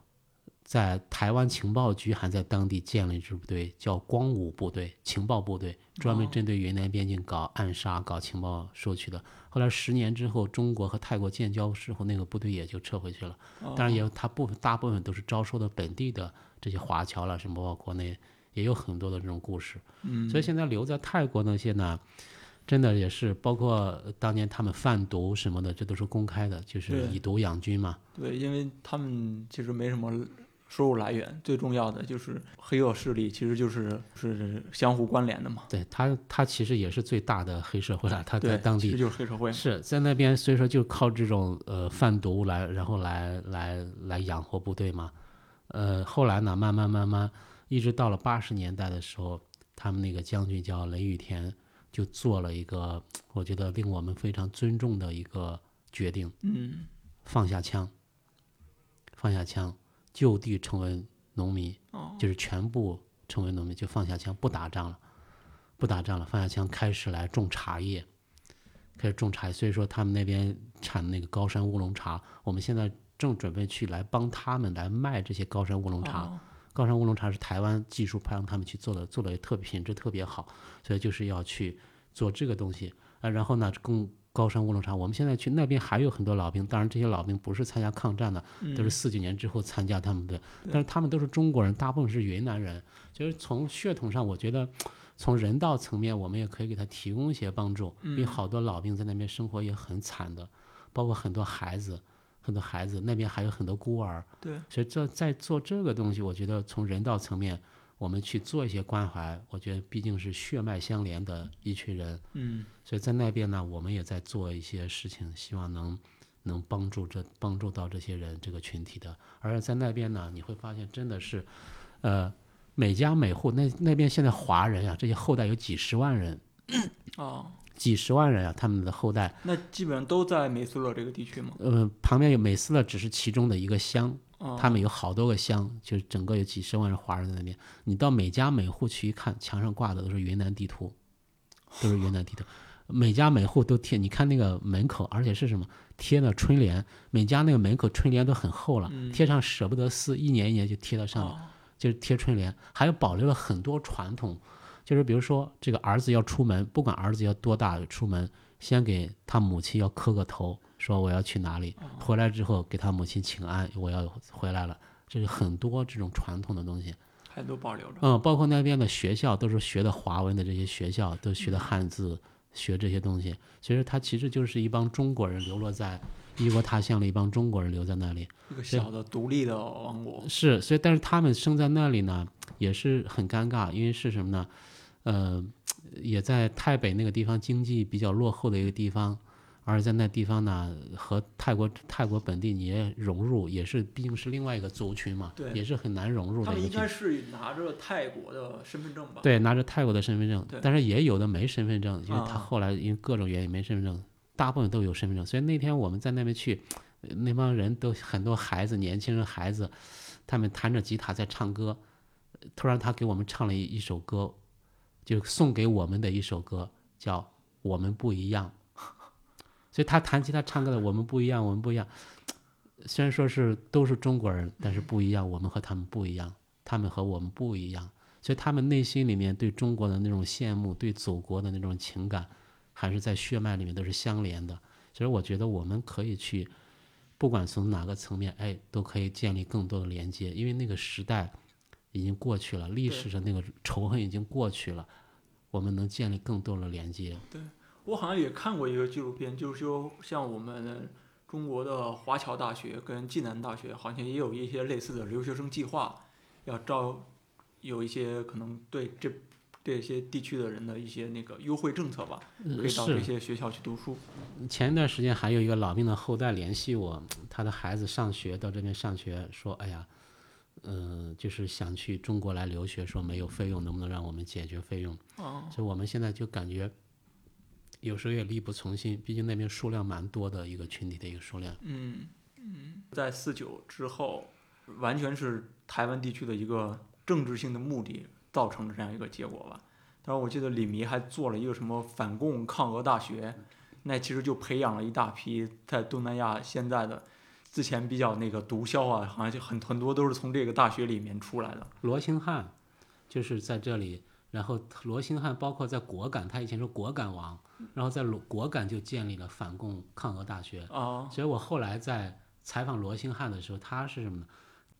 在台湾情报局还在当地建了一支部队，叫光武部队情报部队，专门哦针对云南边境搞暗杀、搞情报收取的。后来十年之后，中国和泰国建交之后，那个部队也就撤回去了。哦当然也有，它部分大部分都是招收的本地的这些华侨了，什么包括国内也有很多的这种故事。嗯，所以现在留在泰国那些呢，真的也是包括当年他们贩毒什么的，这都是公开的，就是以毒养军嘛。对，因为他们其实没什么收入来源，最重要的就是黑恶势力，其实就是是相互关联的嘛。对他，他其实也是最大的黑社会了。他，在当地其实就是黑社会。是在那边，所以说就靠这种呃贩毒来，然后来来来养活部队嘛。呃，后来呢，慢慢慢慢，一直到了八十年代的时候，他们那个将军叫雷雨田，就做了一个我觉得令我们非常尊重的一个决定，嗯，放下枪，放下枪，就地成为农民，哦，就是全部成为农民，就放下枪，不打仗了，不打仗了，放下枪，开始来种茶叶，开始种茶叶。所以说他们那边产那个高山乌龙茶，我们现在正准备去来帮他们来卖这些高山乌龙茶。哦高山乌龙茶是台湾技术派让他们去做的，做的特别品质特别好，所以就是要去做这个东西啊。然后呢，供高山乌龙茶，我们现在去那边还有很多老兵，当然这些老兵不是参加抗战的，都是嗯。四九年之后参加他们的，但是他们都是中国人，大部分是云南人，就是从血统上，我觉得从人道层面，我们也可以给他提供一些帮助，因为嗯。好多老兵在那边生活也很惨的，包括很多孩子，很多孩子那边还有很多孤儿，对，所以这在做这个东西，我觉得从人道层面，我们去做一些关怀，我觉得毕竟是血脉相连的一群人，嗯所以在那边呢，我们也在做一些事情，希望能能帮助这帮助到这些人这个群体的。而在那边呢，你会发现真的是，呃，每家每户那那边现在华人啊，这些后代有几十万人，哦，几十万人啊，他们的后代，那基本上都在美斯乐这个地区吗。呃，旁边有美斯乐只是其中的一个乡，哦，他们有好多个乡，就是整个有几十万人华人在那边。你到每家每户去一看，墙上挂的都是云南地图，都是云南地图。每家每户都贴，你看那个门口，而且是什么贴的春联，每家那个门口春联都很厚了，贴上舍不得撕，一年一年就贴到上面，哦就是贴春联。还有保留了很多传统，就是比如说这个儿子要出门，不管儿子要多大出门，先给他母亲要磕个头，说我要去哪里，回来之后给他母亲请安，我要回来了。这是很多这种传统的东西，还都保留着。嗯，包括那边的学校都是学的华文的这些学校，都学的汉字，学这些东西。其实他其实就是一帮中国人流落在异国他乡的一帮中国人留在那里。一个小的独立的王国。是，所以但是他们生在那里呢，也是很尴尬，因为是什么呢？呃，也在台北那个地方经济比较落后的一个地方，而在那地方呢，和泰国泰国本地你也融入，也是毕竟是另外一个族群嘛，对也是很难融入他们的一个。应该是拿着泰国的身份证吧？对，拿着泰国的身份证，但是也有的没身份证，因为他后来因为各种原因没身份证，大部分都有身份证。所以那天我们在那边去，呃那帮人都很多孩子，年轻人孩子，他们弹着吉他在唱歌，突然他给我们唱了一一首歌，就送给我们的一首歌，叫《我们不一样》。所以他弹吉他唱歌的《我们不一样，我们不一样》，虽然说是都是中国人，但是不一样，我们和他们不一样，他们和我们不一样。所以他们内心里面对中国的那种羡慕，对祖国的那种情感，还是在血脉里面都是相连的。所以我觉得我们可以去，不管从哪个层面，哎，都可以建立更多的连接，因为那个时代已经过去了，历史上那个仇恨已经过去了，我们能建立更多的连接。我好像也看过一个纪录片，就是说像我们中国的华侨大学跟暨南大学好像也有一些类似的留学生计划，要招有一些可能对这这些地区的人的一些那个优惠政策吧，可呃以到这些学校去读书。前一段时间还有一个老兵的后代联系我，他的孩子上学到这边上学，说哎呀，嗯、就是想去中国来留学，说没有费用，能不能让我们解决费用？哦，所以我们现在就感觉有时候也力不从心，毕竟那边数量蛮多的一个群体的一个数量。嗯嗯，在四九之后，完全是台湾地区的一个政治性的目的造成的这样一个结果吧。当然，我记得李弥还做了一个什么反共抗俄大学，那其实就培养了一大批在东南亚现在的之前比较那个毒枭啊，好像就很很多都是从这个大学里面出来的。罗兴汉就是在这里，然后罗兴汉包括在果敢，他以前是果敢王，然后在罗果敢就建立了反共抗俄大学。啊，所以我后来在采访罗兴汉的时候，他是什么呢？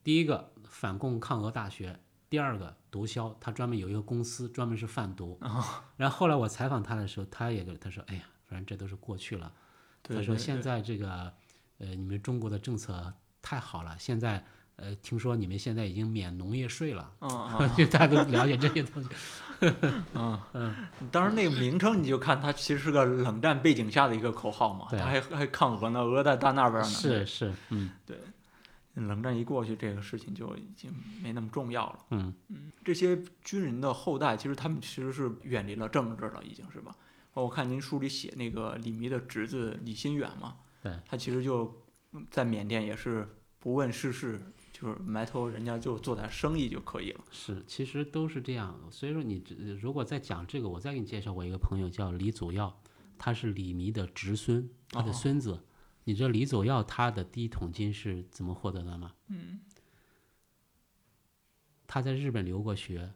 第一个反共抗俄大学，第二个毒枭，他专门有一个公司专门是贩毒。然后后来我采访他的时候，他也他说：“哎呀，反正这都是过去了。”对他说：“对对现在这个呃，你们中国的政策太好了，现在呃，听说你们现在已经免农业税了。”嗯嗯就大家都了解这些东西。嗯，当然那个名称你就看它其实是个冷战背景下的一个口号嘛，对它还还抗俄呢，俄在大那边呢。是是，嗯对冷战一过去，这个事情就已经没那么重要了。嗯，这些军人的后代，其实他们其实是远离了政治了，已经是吧？我看您书里写那个李弥的侄子李新远嘛，对，他其实就在缅甸也是不问世事，就是埋头人家就做点生意就可以了。是，其实都是这样。所以说你如果再讲这个，我再给你介绍我一个朋友叫李祖耀，他是李弥的侄孙，他的哦孙子。你知道李祖耀他的第一桶金是怎么获得的吗？嗯，他在日本留过学，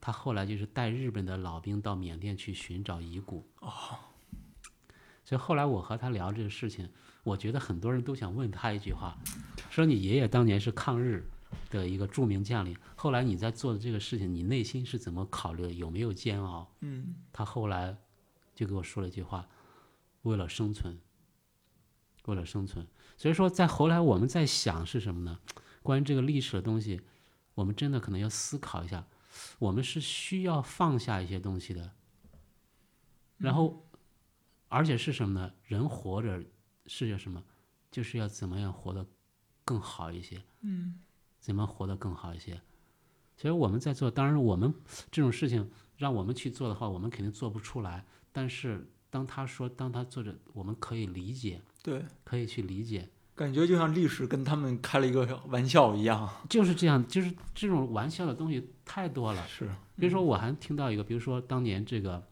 他后来就是带日本的老兵到缅甸去寻找遗骨。哦，所以后来我和他聊这个事情，我觉得很多人都想问他一句话，说你爷爷当年是抗日的一个著名将领，后来你在做的这个事情，你内心是怎么考虑的？有没有煎熬？嗯，他后来就给我说了一句话：为了生存，为了生存。所以说，在后来我们在想是什么呢？关于这个历史的东西，我们真的可能要思考一下，我们是需要放下一些东西的。然后，而且是什么呢？人活着是要什么？就是要怎么样活得更好一些。嗯，怎么活得更好一些？所以我们在做，当然我们这种事情让我们去做的话，我们肯定做不出来。但是当他说，当他做着，我们可以理解，对，可以去理解，感觉就像历史跟他们开了一个玩笑一样。就是这样，就是这种玩笑的东西太多了。是，比如说，我还听到一个，比如说当年这个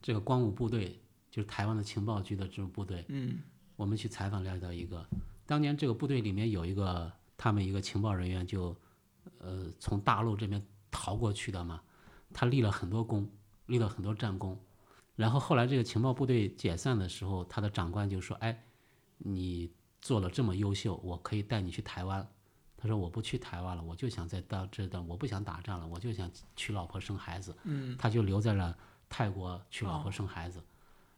这个光武部队，就是台湾的情报局的这种部队，嗯我们去采访了解到一个，当年这个部队里面有一个他们一个情报人员就，呃，从大陆这边逃过去的嘛，他立了很多功，立了很多战功，然后后来这个情报部队解散的时候，他的长官就说，哎，你做了这么优秀，我可以带你去台湾。他说我不去台湾了，我就想在到这段，我不想打仗了，我就想娶老婆生孩子。嗯，他就留在了泰国娶老婆生孩子。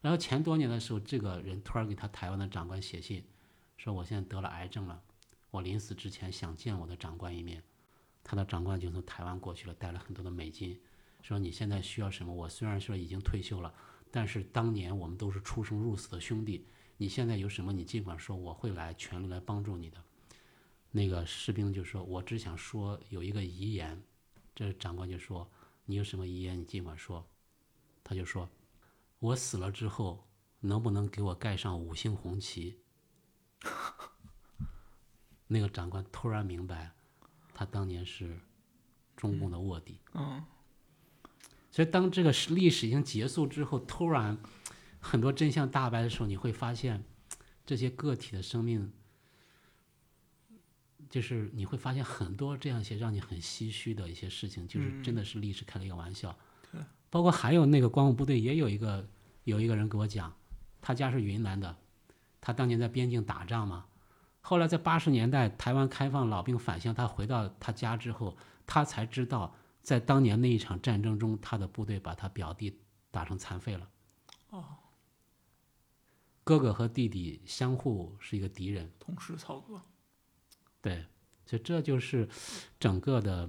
然后前多年的时候，这个人突然给他台湾的长官写信，说我现在得了癌症了，我临死之前想见我的长官一面。他的长官就从台湾过去了，带了很多的美金，说你现在需要什么？我虽然说已经退休了，但是当年我们都是出生入死的兄弟，你现在有什么你尽管说，我会来全力来帮助你的。那个士兵就说：“我只想说有一个遗言。”这长官就说：“你有什么遗言，你尽管说。”他就说：“我死了之后，能不能给我盖上五星红旗？”那个长官突然明白，他当年是中共的卧底。嗯，所以当这个历史已经结束之后，突然很多真相大白的时候，你会发现这些个体的生命，就是你会发现很多这样一些让你很唏嘘的一些事情，就是真的是历史开了一个玩笑。对，包括还有那个光武部队也有一个有一个人给我讲，他家是云南的，他当年在边境打仗嘛。后来在八十年代台湾开放，老兵返乡，他回到他家之后，他才知道，在当年那一场战争中，他的部队把他表弟打成残废了。哦，哥哥和弟弟相互是一个敌人，同时操戈。对，所以这就是整个的，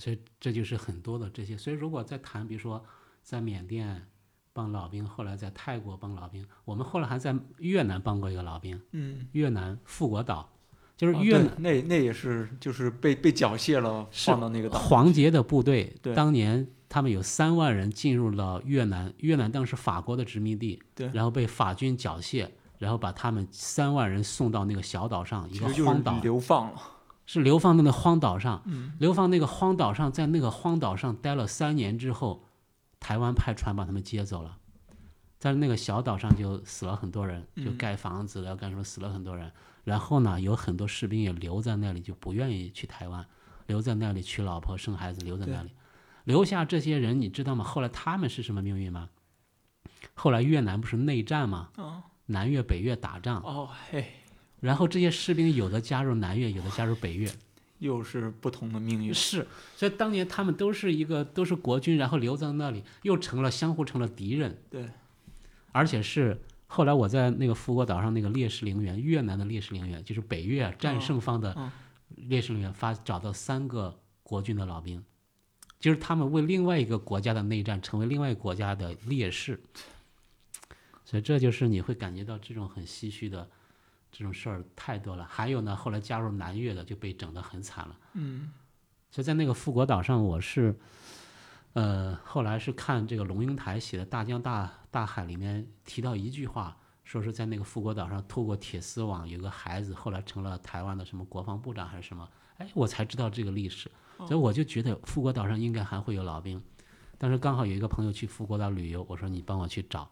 所以这就是很多的这些。所以如果再谈，比如说在缅甸帮老兵，后来在泰国帮老兵，我们后来还在越南帮过一个老兵，嗯，越南富国岛，就是哦越南、对那那也是就是被被缴械了，放到那个岛黄杰的部队，对当年他们有三万人进入了越南，越南当时法国的殖民地，对然后被法军缴械，然后把他们三万人送到那个小岛上，一个荒岛，流放了。是流放到那个荒岛上，嗯流放那个荒岛上，在那个荒岛上待了三年之后，台湾派船把他们接走了，在那个小岛上就死了很多人，就嗯盖房子要干什么死了很多人。然后呢，有很多士兵也留在那里，就不愿意去台湾，留在那里娶老婆生孩子，留在那里。留下这些人，你知道吗？后来他们是什么命运吗？后来越南不是内战吗？哦南越、北越打仗，哦嘿，然后这些士兵有的加入南越，有的加入北越，又是不同的命运。是，所以当年他们都是一个都是国军，然后留在那里，又成了相互成了敌人，对，而且是后来我在那个富国岛上那个烈士陵园，越南的烈士陵园，就是北越战胜方的嗯烈士陵园，发找到三个国军的老兵，就是他们为另外一个国家的内战成为另外一个国家的烈士，所以这就是你会感觉到这种很唏嘘的这种事儿太多了。还有呢，后来加入南越的就被整得很惨了。嗯所以在那个富国岛上，我是，呃，后来是看这个龙应台写的《大江大大海》里面提到一句话，说是在那个富国岛上透过铁丝网，有个孩子后来成了台湾的什么国防部长还是什么，哎，我才知道这个历史，所以我就觉得富国岛上应该还会有老兵。当时刚好有一个朋友去富国岛旅游，我说你帮我去找，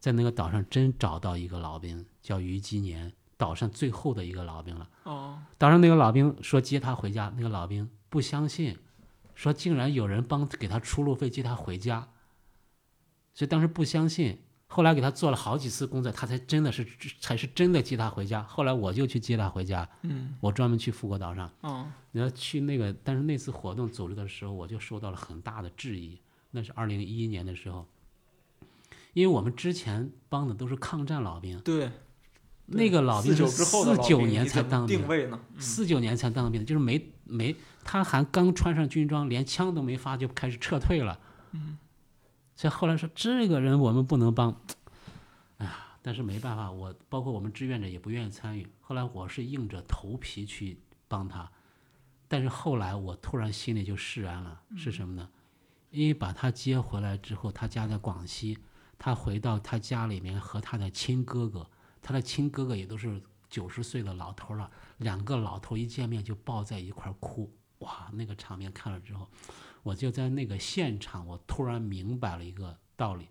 在那个岛上真找到一个老兵，叫于基年，岛上最后的一个老兵了。哦当时那个老兵说接他回家，那个老兵不相信，说竟然有人帮给他出路费接他回家，所以当时不相信。后来给他做了好几次工作，他才真的是才是真的接他回家。后来我就去接他回家，嗯我专门去富国岛上，哦你要去那个，但是那次活动组织的时候，我就受到了很大的质疑。那是二零一一年的时候，因为我们之前帮的都是抗战老兵，对，那个老兵四是九年才当兵定，位呢？四九年才当的兵，就是没没，他还刚穿上军装，连枪都没发就开始撤退了。嗯，所以后来说这个人我们不能帮，哎呀，但是没办法，我包括我们志愿者也不愿意参与。后来我是硬着头皮去帮他，但是后来我突然心里就释然了，是什么呢？因为把他接回来之后，他家在广西，他回到他家里面和他的亲哥哥，他的亲哥哥也都是九十岁的老头了。两个老头一见面就抱在一块儿哭，哇，那个场面看了之后，我就在那个现场，我突然明白了一个道理：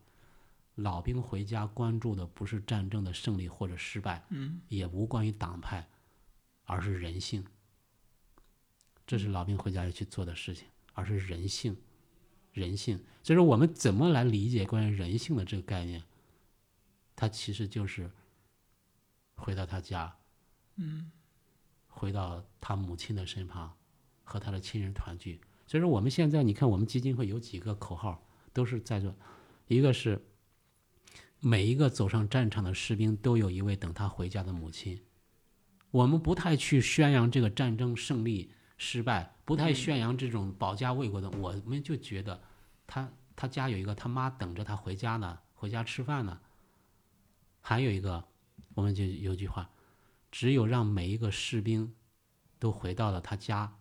老兵回家关注的不是战争的胜利或者失败，嗯也无关于党派，而是人性。这是老兵回家要去做的事情，而是人性，人性。所以说，我们怎么来理解关于人性的这个概念？它其实就是回到他家，嗯回到他母亲的身旁，和他的亲人团聚。所以说，我们现在你看，我们基金会有几个口号，都是在做，一个是每一个走上战场的士兵都有一位等他回家的母亲。我们不太去宣扬这个战争胜利失败，不太宣扬这种保家卫国的，我们就觉得他他家有一个他妈等着他回家呢，回家吃饭呢。还有一个，我们就有句话，只有让每一个士兵都回到了他家，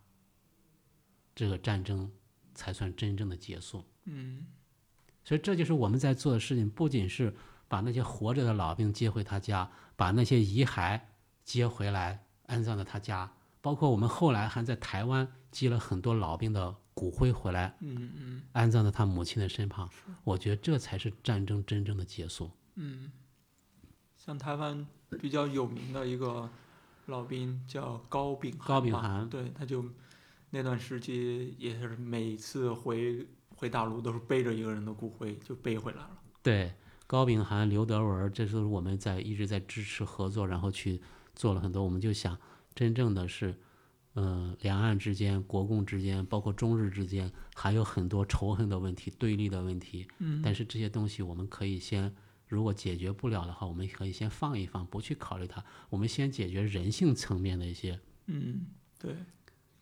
这个战争才算真正的结束。嗯所以这就是我们在做的事情，不仅是把那些活着的老兵接回他家，把那些遗骸接回来安葬在他家，包括我们后来还在台湾接了很多老兵的骨灰回来嗯嗯安葬在他母亲的身旁。我觉得这才是战争真正的结束。嗯，像台湾比较有名的一个老兵叫高秉高秉涵对，他就那段时期也是每次回回大陆都是背着一个人的骨灰就背回来了。对，高秉涵、刘德文，这都是我们在一直在支持合作，然后去做了很多。我们就想，真正的是，嗯，两岸之间、国共之间，包括中日之间，还有很多仇恨的问题、对立的问题。嗯但是这些东西我们可以先，如果解决不了的话，我们可以先放一放，不去考虑它。我们先解决人性层面的一些。嗯，对，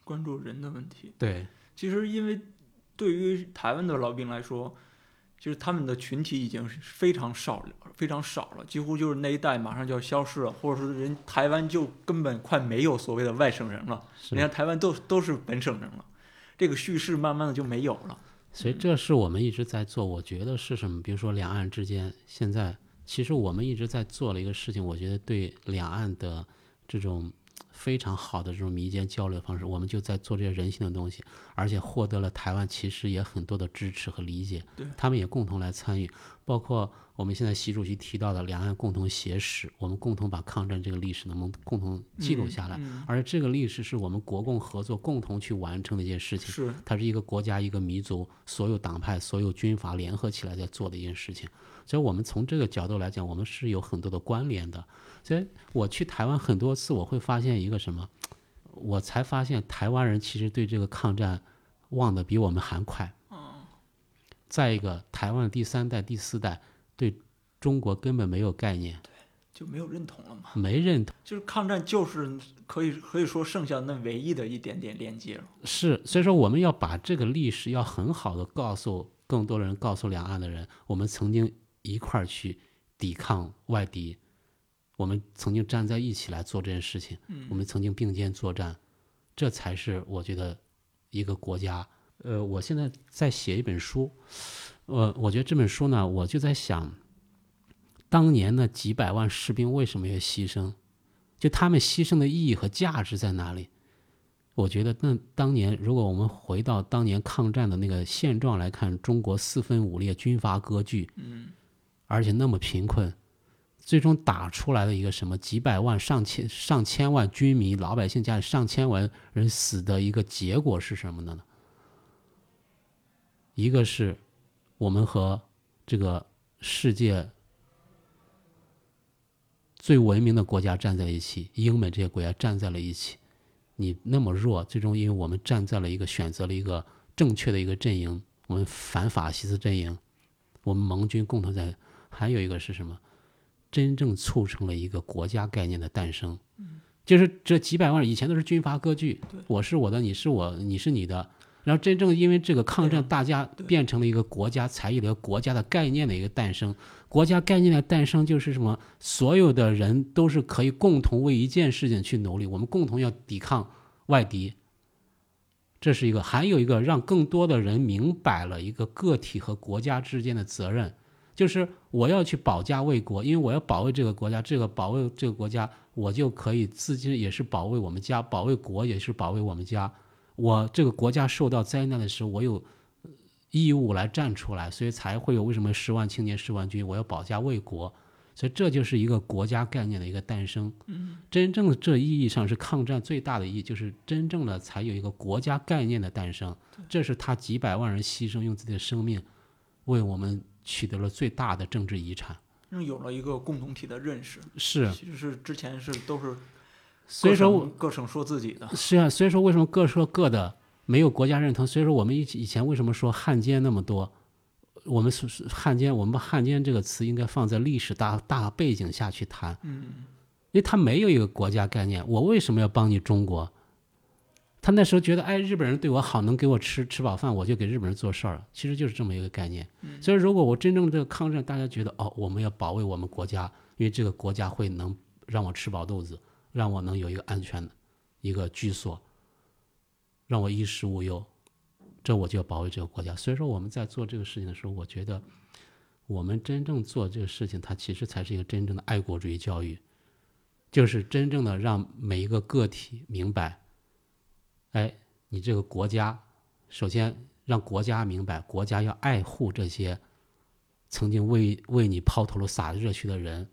关注人的问题。对，其实因为对于台湾的老兵来说，就是他们的群体已经是非常少了，非常少了，几乎就是那一代马上就要消失了，或者说人台湾就根本快没有所谓的外省人了，是人家台湾都都是本省人了，这个叙事慢慢的就没有了。所以这是我们一直在做。我觉得是什么？比如说两岸之间，现在其实我们一直在做了一个事情，我觉得对两岸的这种非常好的这种民间交流方式，我们就在做这些人性的东西，而且获得了台湾其实也很多的支持和理解对，他们也共同来参与，包括我们现在习主席提到的两岸共同写史，我们共同把抗战这个历史能不能共同记录下来？嗯而这个历史是我们国共合作共同去完成的一件事情。是它是一个国家、一个民族，所有党派、所有军阀联合起来在做的一件事情。所以，我们从这个角度来讲，我们是有很多的关联的。所以我去台湾很多次，我会发现一个什么？我才发现台湾人其实对这个抗战忘得比我们还快。再一个，台湾的第三代、第四代对中国根本没有概念，对就没有认同了嘛。没认同。就是抗战就是可以可以说剩下那唯一的一点点连接了。是，所以说我们要把这个历史要很好的告诉更多的人，告诉两岸的人，我们曾经一块儿去抵抗外敌，我们曾经站在一起来做这件事情，我们曾经并肩作战，这才是我觉得一个国家。呃，我现在在写一本书，我我觉得这本书呢，我就在想，当年那几百万士兵为什么要牺牲？就他们牺牲的意义和价值在哪里？我觉得那当年，如果我们回到当年抗战的那个现状来看，中国四分五裂，军阀割据，嗯，而且那么贫困，最终打出来的一个什么几百万、上千、上千万军民老百姓家里上千万人死的一个结果是什么呢？一个是我们和这个世界最文明的国家站在一起，英美这些国家站在了一起。你那么弱，最终因为我们站在了一个选择了一个正确的一个阵营，我们反法西斯阵营，我们盟军共同在。还有一个是什么？真正促成了一个国家概念的诞生。就是这几百万以前都是军阀割据，我是我的，你是我，你是你的。然后真正因为这个抗战，大家变成了一个国家，才有了国家的概念的一个诞生。国家概念的诞生就是什么？所有的人都是可以共同为一件事情去努力，我们共同要抵抗外敌。这是一个，还有一个让更多的人明白了一个个体和国家之间的责任，就是我要去保家卫国，因为我要保卫这个国家，这个保卫这个国家，我就可以自己也是保卫我们家，保卫国也是保卫我们家。我这个国家受到灾难的时候，我有义务来站出来，所以才会有为什么十万青年十万军，我要保家卫国，所以这就是一个国家概念的一个诞生。嗯，真正的这意义上是抗战最大的意义，就是真正的才有一个国家概念的诞生。这是他几百万人牺牲，用自己的生命为我们取得了最大的政治遗产。嗯，有了一个共同体的认识。是，其实是之前是都是。所以说我，各省说自己的。是啊，所以说为什么各说各的，没有国家认同？所以说我们以以前为什么说汉奸那么多？我们是汉奸，我们把汉奸这个词应该放在历史大大背景下去谈。嗯，因为他没有一个国家概念。我为什么要帮你中国？他那时候觉得，哎，日本人对我好，能给我吃吃饱饭，我就给日本人做事儿。其实就是这么一个概念。所以，如果我真正这个抗战，大家觉得，哦，我们要保卫我们国家，因为这个国家会能让我吃饱肚子。让我能有一个安全的一个居所，让我衣食无忧，这我就要保卫这个国家。所以说我们在做这个事情的时候，我觉得我们真正做这个事情，它其实才是一个真正的爱国主义教育，就是真正的让每一个个体明白，哎，你这个国家，首先让国家明白，国家要爱护这些曾经为为你抛头颅洒热血的人，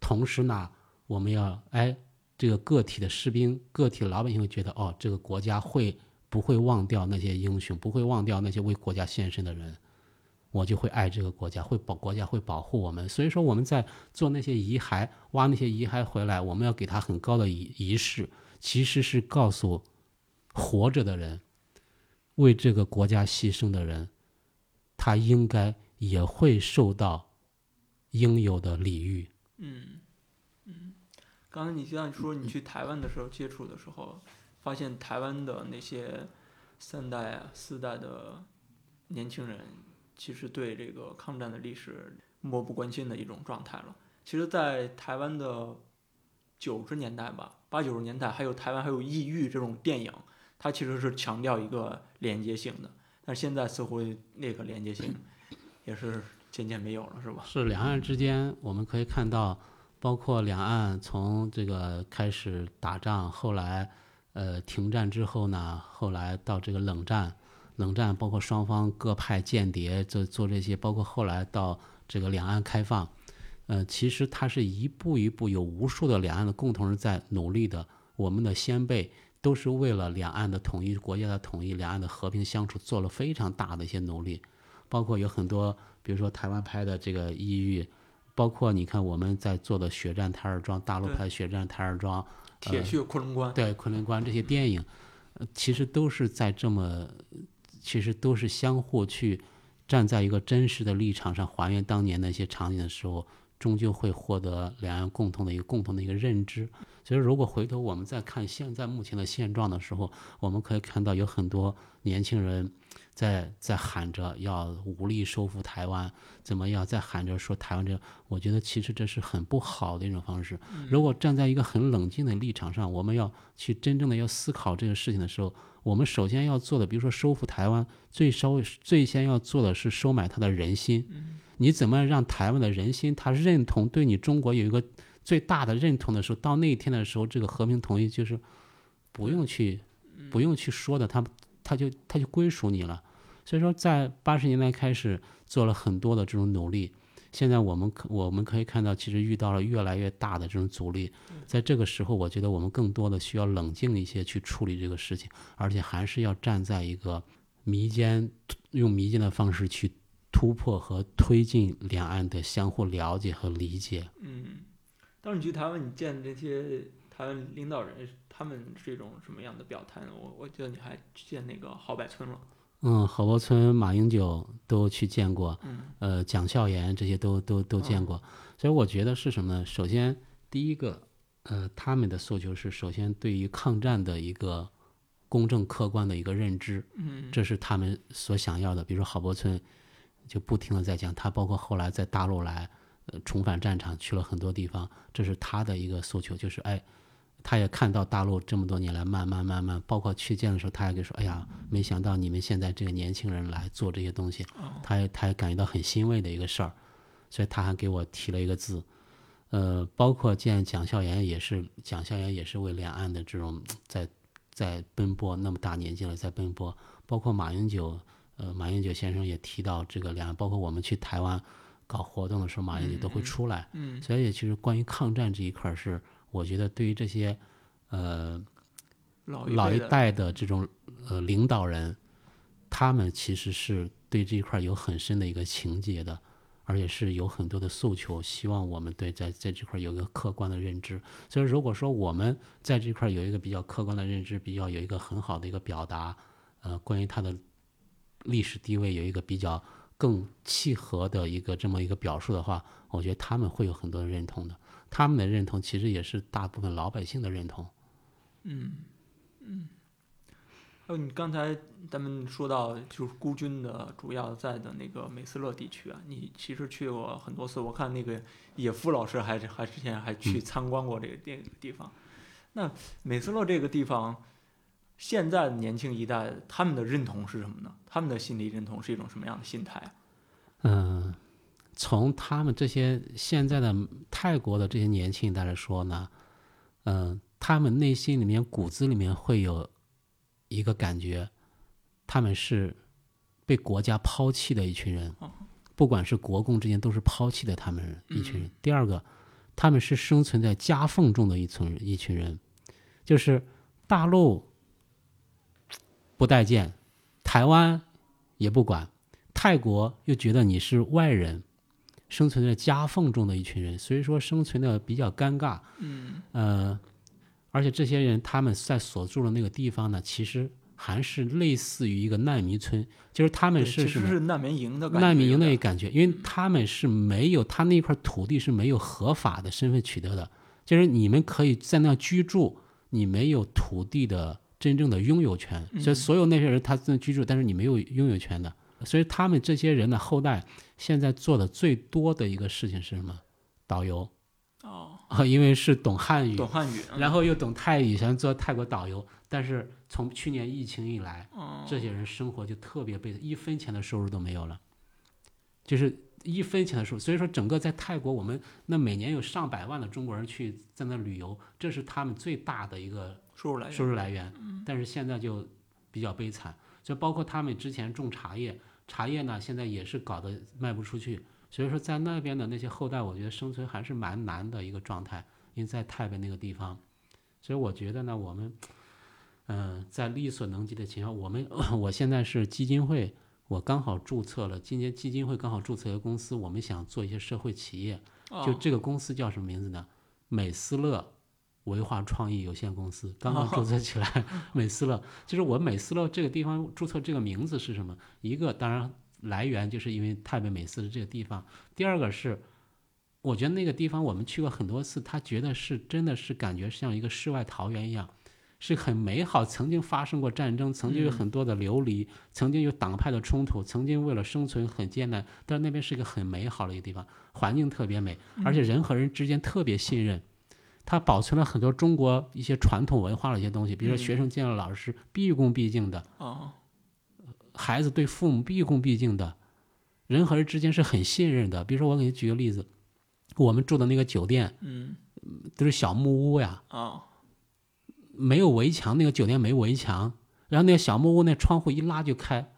同时呢，我们要哎。这个个体的士兵、个体老百姓会觉得，哦，这个国家会不会忘掉那些英雄，不会忘掉那些为国家献身的人，我就会爱这个国家，会保国家会保护我们。所以说，我们在做那些遗骸，挖那些遗骸回来，我们要给他很高的仪仪式，其实是告诉活着的人，为这个国家牺牲的人，他应该也会受到应有的礼遇。嗯。刚才你像说你去台湾的时候接触的时候，发现台湾的那些三代啊、四代的年轻人，其实对这个抗战的历史漠不关心的一种状态了。其实，在台湾的九十年代吧，八九十年代，还有台湾还有异域这种电影，它其实是强调一个连接性的。但现在似乎那个连接性也是渐渐没有了，是吧？是两岸之间，我们可以看到。包括两岸从这个开始打仗，后来，呃，停战之后呢，后来到这个冷战，冷战包括双方各派间谍做做这些，包括后来到这个两岸开放，呃，其实它是一步一步有无数的两岸的共同人在努力的，我们的先辈都是为了两岸的统一、国家的统一、两岸的和平相处做了非常大的一些努力，包括有很多，比如说台湾拍的这个《异域》，包括你看我们在做的《血战台儿庄》，大陆对拍的《血战台儿庄》，铁血昆仑关，对昆仑关这些电影，呃，其实都是在这么，其实都是相互去站在一个真实的立场上还原当年那些场景的时候，终究会获得两岸共同的一个共同的一个认知。所以，如果回头我们再看现在目前的现状的时候，我们可以看到有很多年轻人在在喊着要武力收复台湾，怎么样，在喊着说台湾这个，我觉得其实这是很不好的一种方式。如果站在一个很冷静的立场上，我们要去真正的要思考这个事情的时候，我们首先要做的，比如说收复台湾，最稍微最先要做的是收买他的人心。你怎么让台湾的人心他认同对你中国有一个最大的认同的时候，到那一天的时候，这个和平统一就是不用去不用去说的，他他就他就归属你了。所以说，在八十年代开始做了很多的这种努力，现在我们可我们可以看到，其实遇到了越来越大的这种阻力。在这个时候，我觉得我们更多的需要冷静一些去处理这个事情，而且还是要站在一个弥坚，用弥坚的方式去突破和推进两岸的相互了解和理解。嗯，当时你去台湾，你见这些台湾领导人，他们是一种什么样的表态呢？我我记得你还见那个郝柏村了，嗯，郝柏村、马英九都去见过，嗯呃，蒋孝严这些都都都见过，所以我觉得是什么呢？首先，第一个，呃，他们的诉求是，首先对于抗战的一个公正客观的一个认知，嗯这是他们所想要的。比如说郝柏村就不停的在讲，他包括后来在大陆来，呃，重返战场去了很多地方，这是他的一个诉求，就是哎，他也看到大陆这么多年来慢慢慢慢，包括去见的时候，他也给说，哎呀，没想到你们现在这个年轻人来做这些东西，他也他也感觉到很欣慰的一个事儿，所以他还给我提了一个字。呃，包括见蒋孝严也是，蒋孝严也是为两岸的这种在在奔波，那么大年纪了在奔波，包括马英九，呃，马英九先生也提到这个两岸，包括我们去台湾搞活动的时候，马英九都会出来。嗯。所以其实关于抗战这一块儿是，我觉得对于这些呃老老一代的这种呃领导人，他们其实是对这一块有很深的一个情结的，而且是有很多的诉求，希望我们对在在这块有一个客观的认知。所以如果说我们在这块有一个比较客观的认知，比较有一个很好的一个表达，呃，关于他的历史地位有一个比较更契合的一个这么一个表述的话，我觉得他们会有很多人认同的。他们的认同其实也是大部分老百姓的认同。嗯嗯还有你刚才咱们说到，就是孤军的主要在的那个美斯勒地区啊，你其实去过很多次，我看那个野夫老师还是还之前还去参观过这个地地方。那美斯勒这个地方，现在的年轻一代他们的认同是什么呢？他们的心理认同是一种什么样的心态啊？嗯，从他们这些现在的泰国的这些年轻一代来说呢，嗯、他们内心里面骨子里面会有一个感觉，他们是被国家抛弃的一群人，不管是国共之间都是抛弃的他们人一群人。第二个，他们是生存在夹缝中的一群一群人，就是大陆不待见，台湾也不管，泰国又觉得你是外人，生存在夹缝中的一群人，所以说生存的比较尴尬。嗯呃，而且这些人他们在所住的那个地方呢，其实还是类似于一个难民村，就是他们是什么？实是难民营的感觉，难民营的感觉，因为他们是没有他那块土地是没有合法的身份取得的，就是你们可以在那居住，你没有土地的真正的拥有权，所以所有那些人他在那居住，但是你没有拥有权的，所以他们这些人的后代现在做的最多的一个事情是什么？导游哦，啊，因为是懂汉语，懂汉语，然后又懂泰语，想做泰国导游，但是从去年疫情以来，哦这些人生活就特别悲，一分钱的收入都没有了，就是一分钱的收入。所以说，整个在泰国，我们那每年有上百万的中国人去在那旅游，这是他们最大的一个收入来源收入来源。但是现在就比较悲惨，就包括他们之前种茶叶，茶叶呢现在也是搞得卖不出去，所以说在那边的那些后代，我觉得生存还是蛮难的一个状态，因为在太北那个地方，所以我觉得呢，我们，嗯、在力所能及的情况下，我们 我现在是基金会，我刚好注册了，今年基金会刚好注册一个公司，我们想做一些社会企业，就哦这个公司叫什么名字呢？美思乐文化创意有限公司，刚刚 注册起来。美斯乐就是我美斯乐这个地方注册这个名字是什么？一个当然来源就是因为太北美斯的这个地方，第二个是。我觉得那个地方我们去过很多次，他觉得是真的是感觉像一个世外桃源一样，是很美好。曾经发生过战争，曾经有嗯很多的流离，曾经有党派的冲突，曾经为了生存很艰难，但是那边是一个很美好的一个地方，环境特别美，而且人和人之间特别信任。它保存了很多中国一些传统文化的一些东西，比如说嗯学生见了老师毕恭毕敬的，啊孩子对父母毕恭毕敬的，人和人之间是很信任的。比如说，我给你举个例子，我们住的那个酒店嗯都是小木屋呀，啊没有围墙，那个酒店没围墙，然后那个小木屋那窗户一拉就开。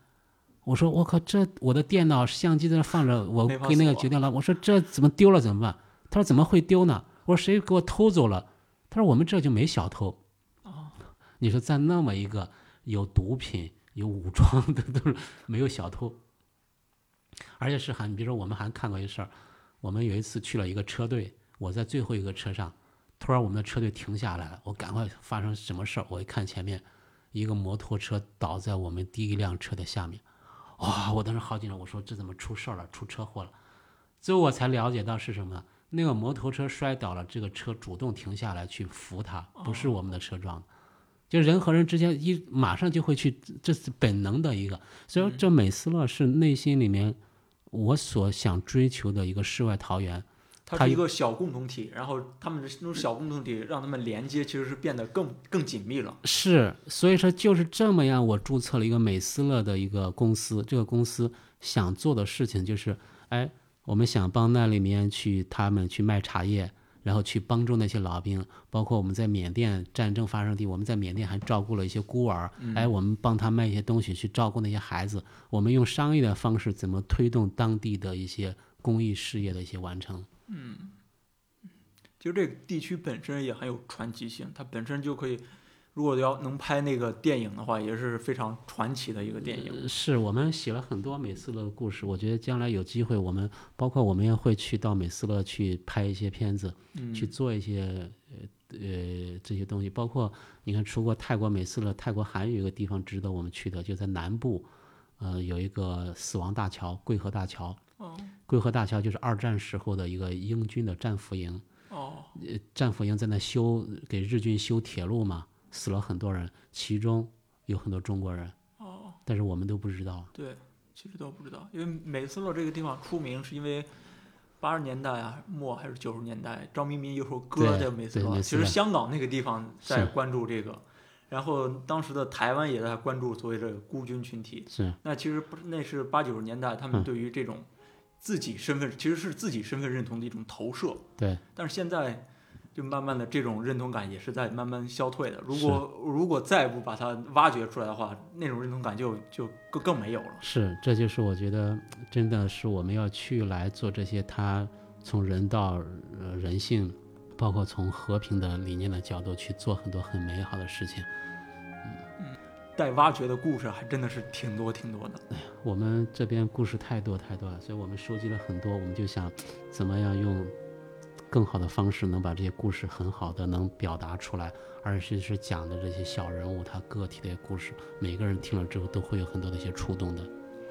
我说我靠，这我的电脑、相机在那放着，我没法给那个锁酒店老板，我说这怎么丢了怎么办？他说怎么会丢呢？我说谁给我偷走了？他说我们这就没小偷。你说在那么一个有毒品、有武装的 都是没有小偷，而且是还，你比如说我们还看过一事儿，我们有一次去了一个车队，我在最后一个车上，突然我们的车队停下来了，我赶快发生什么事儿？我一看前面一个摩托车倒在我们第一辆车的下面，哇！我当时好紧张，我说这怎么出事儿了？出车祸了？最后我才了解到是什么呢？那个摩托车摔倒了，这个车主动停下来去扶他，不是我们的车撞的。就人和人之间一马上就会去，这是本能的一个。所以说，这美斯乐是内心里面我所想追求的一个世外桃源。它它是一个小共同体，然后他们的那种小共同体让他们连接，其实是变得更更紧密了。是，所以说就是这么样，我注册了一个美斯乐的一个公司。这个公司想做的事情就是，哎，我们想帮那里面去他们去卖茶叶，然后去帮助那些老兵，包括我们在缅甸战争发生地，我们在缅甸还照顾了一些孤儿，哎，我们帮他卖一些东西去照顾那些孩子。我们用商业的方式怎么推动当地的一些公益事业的一些完成？其实这个地区本身也很有传奇性，它本身就可以，如果要能拍那个电影的话，也是非常传奇的一个电影。呃是我们写了很多美斯勒的故事，我觉得将来有机会，我们包括我们也会去到美斯勒去拍一些片子，嗯。去做一些呃呃这些东西，包括你看，除过泰国美斯勒，泰国还有一个地方值得我们去的，就在南部，呃，有一个死亡大桥，桂河大桥。哦。桂河大桥就是二战时候的一个英军的战俘营，哦。呃，战俘营在那修给日军修铁路嘛，死了很多人，其中有很多中国人，哦，但是我们都不知道。对，其实都不知道，因为美斯乐这个地方出名是因为八十年代啊末还是九十年代，张明民有首歌对叫《美斯乐》，其实香港那个地方在关注这个。然后当时的台湾也在关注所谓的孤军群体，是那其实不是，那是八九十年代他们嗯对于这种自己身份，其实是自己身份认同的一种投射。对，但是现在就慢慢的这种认同感也是在慢慢消退的。如果如果再不把它挖掘出来的话，那种认同感就就更更没有了。是，这就是我觉得真的是我们要去来做这些，它从人道、呃人性，包括从和平的理念的角度去做很多很美好的事情。待挖掘的故事还真的是挺多挺多的。哎呀我们这边故事太多太多了，所以我们收集了很多，我们就想怎么样用更好的方式能把这些故事很好的能表达出来，而且是讲的这些小人物他个体的故事，每个人听了之后都会有很多的一些触动的。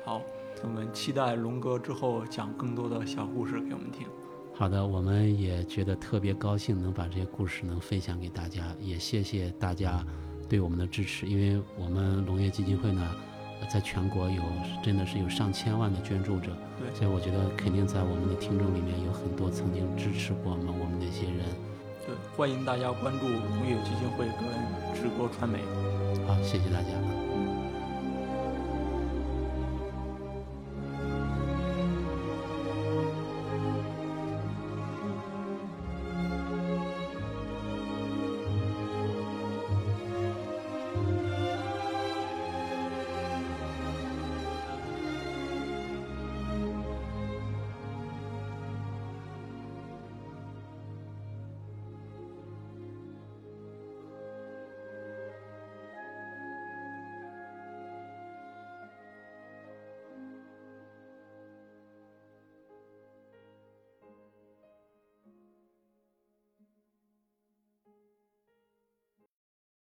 好，我们期待龙哥之后讲更多的小故事给我们听。好的，我们也觉得特别高兴能把这些故事能分享给大家，也谢谢大家对我们的支持，因为我们农业基金会呢，在全国有真的是有上千万的捐助者，对所以我觉得肯定在我们的听众里面有很多曾经支持过我们我们那些人。对，欢迎大家关注农业基金会跟直播传媒。好，谢谢大家。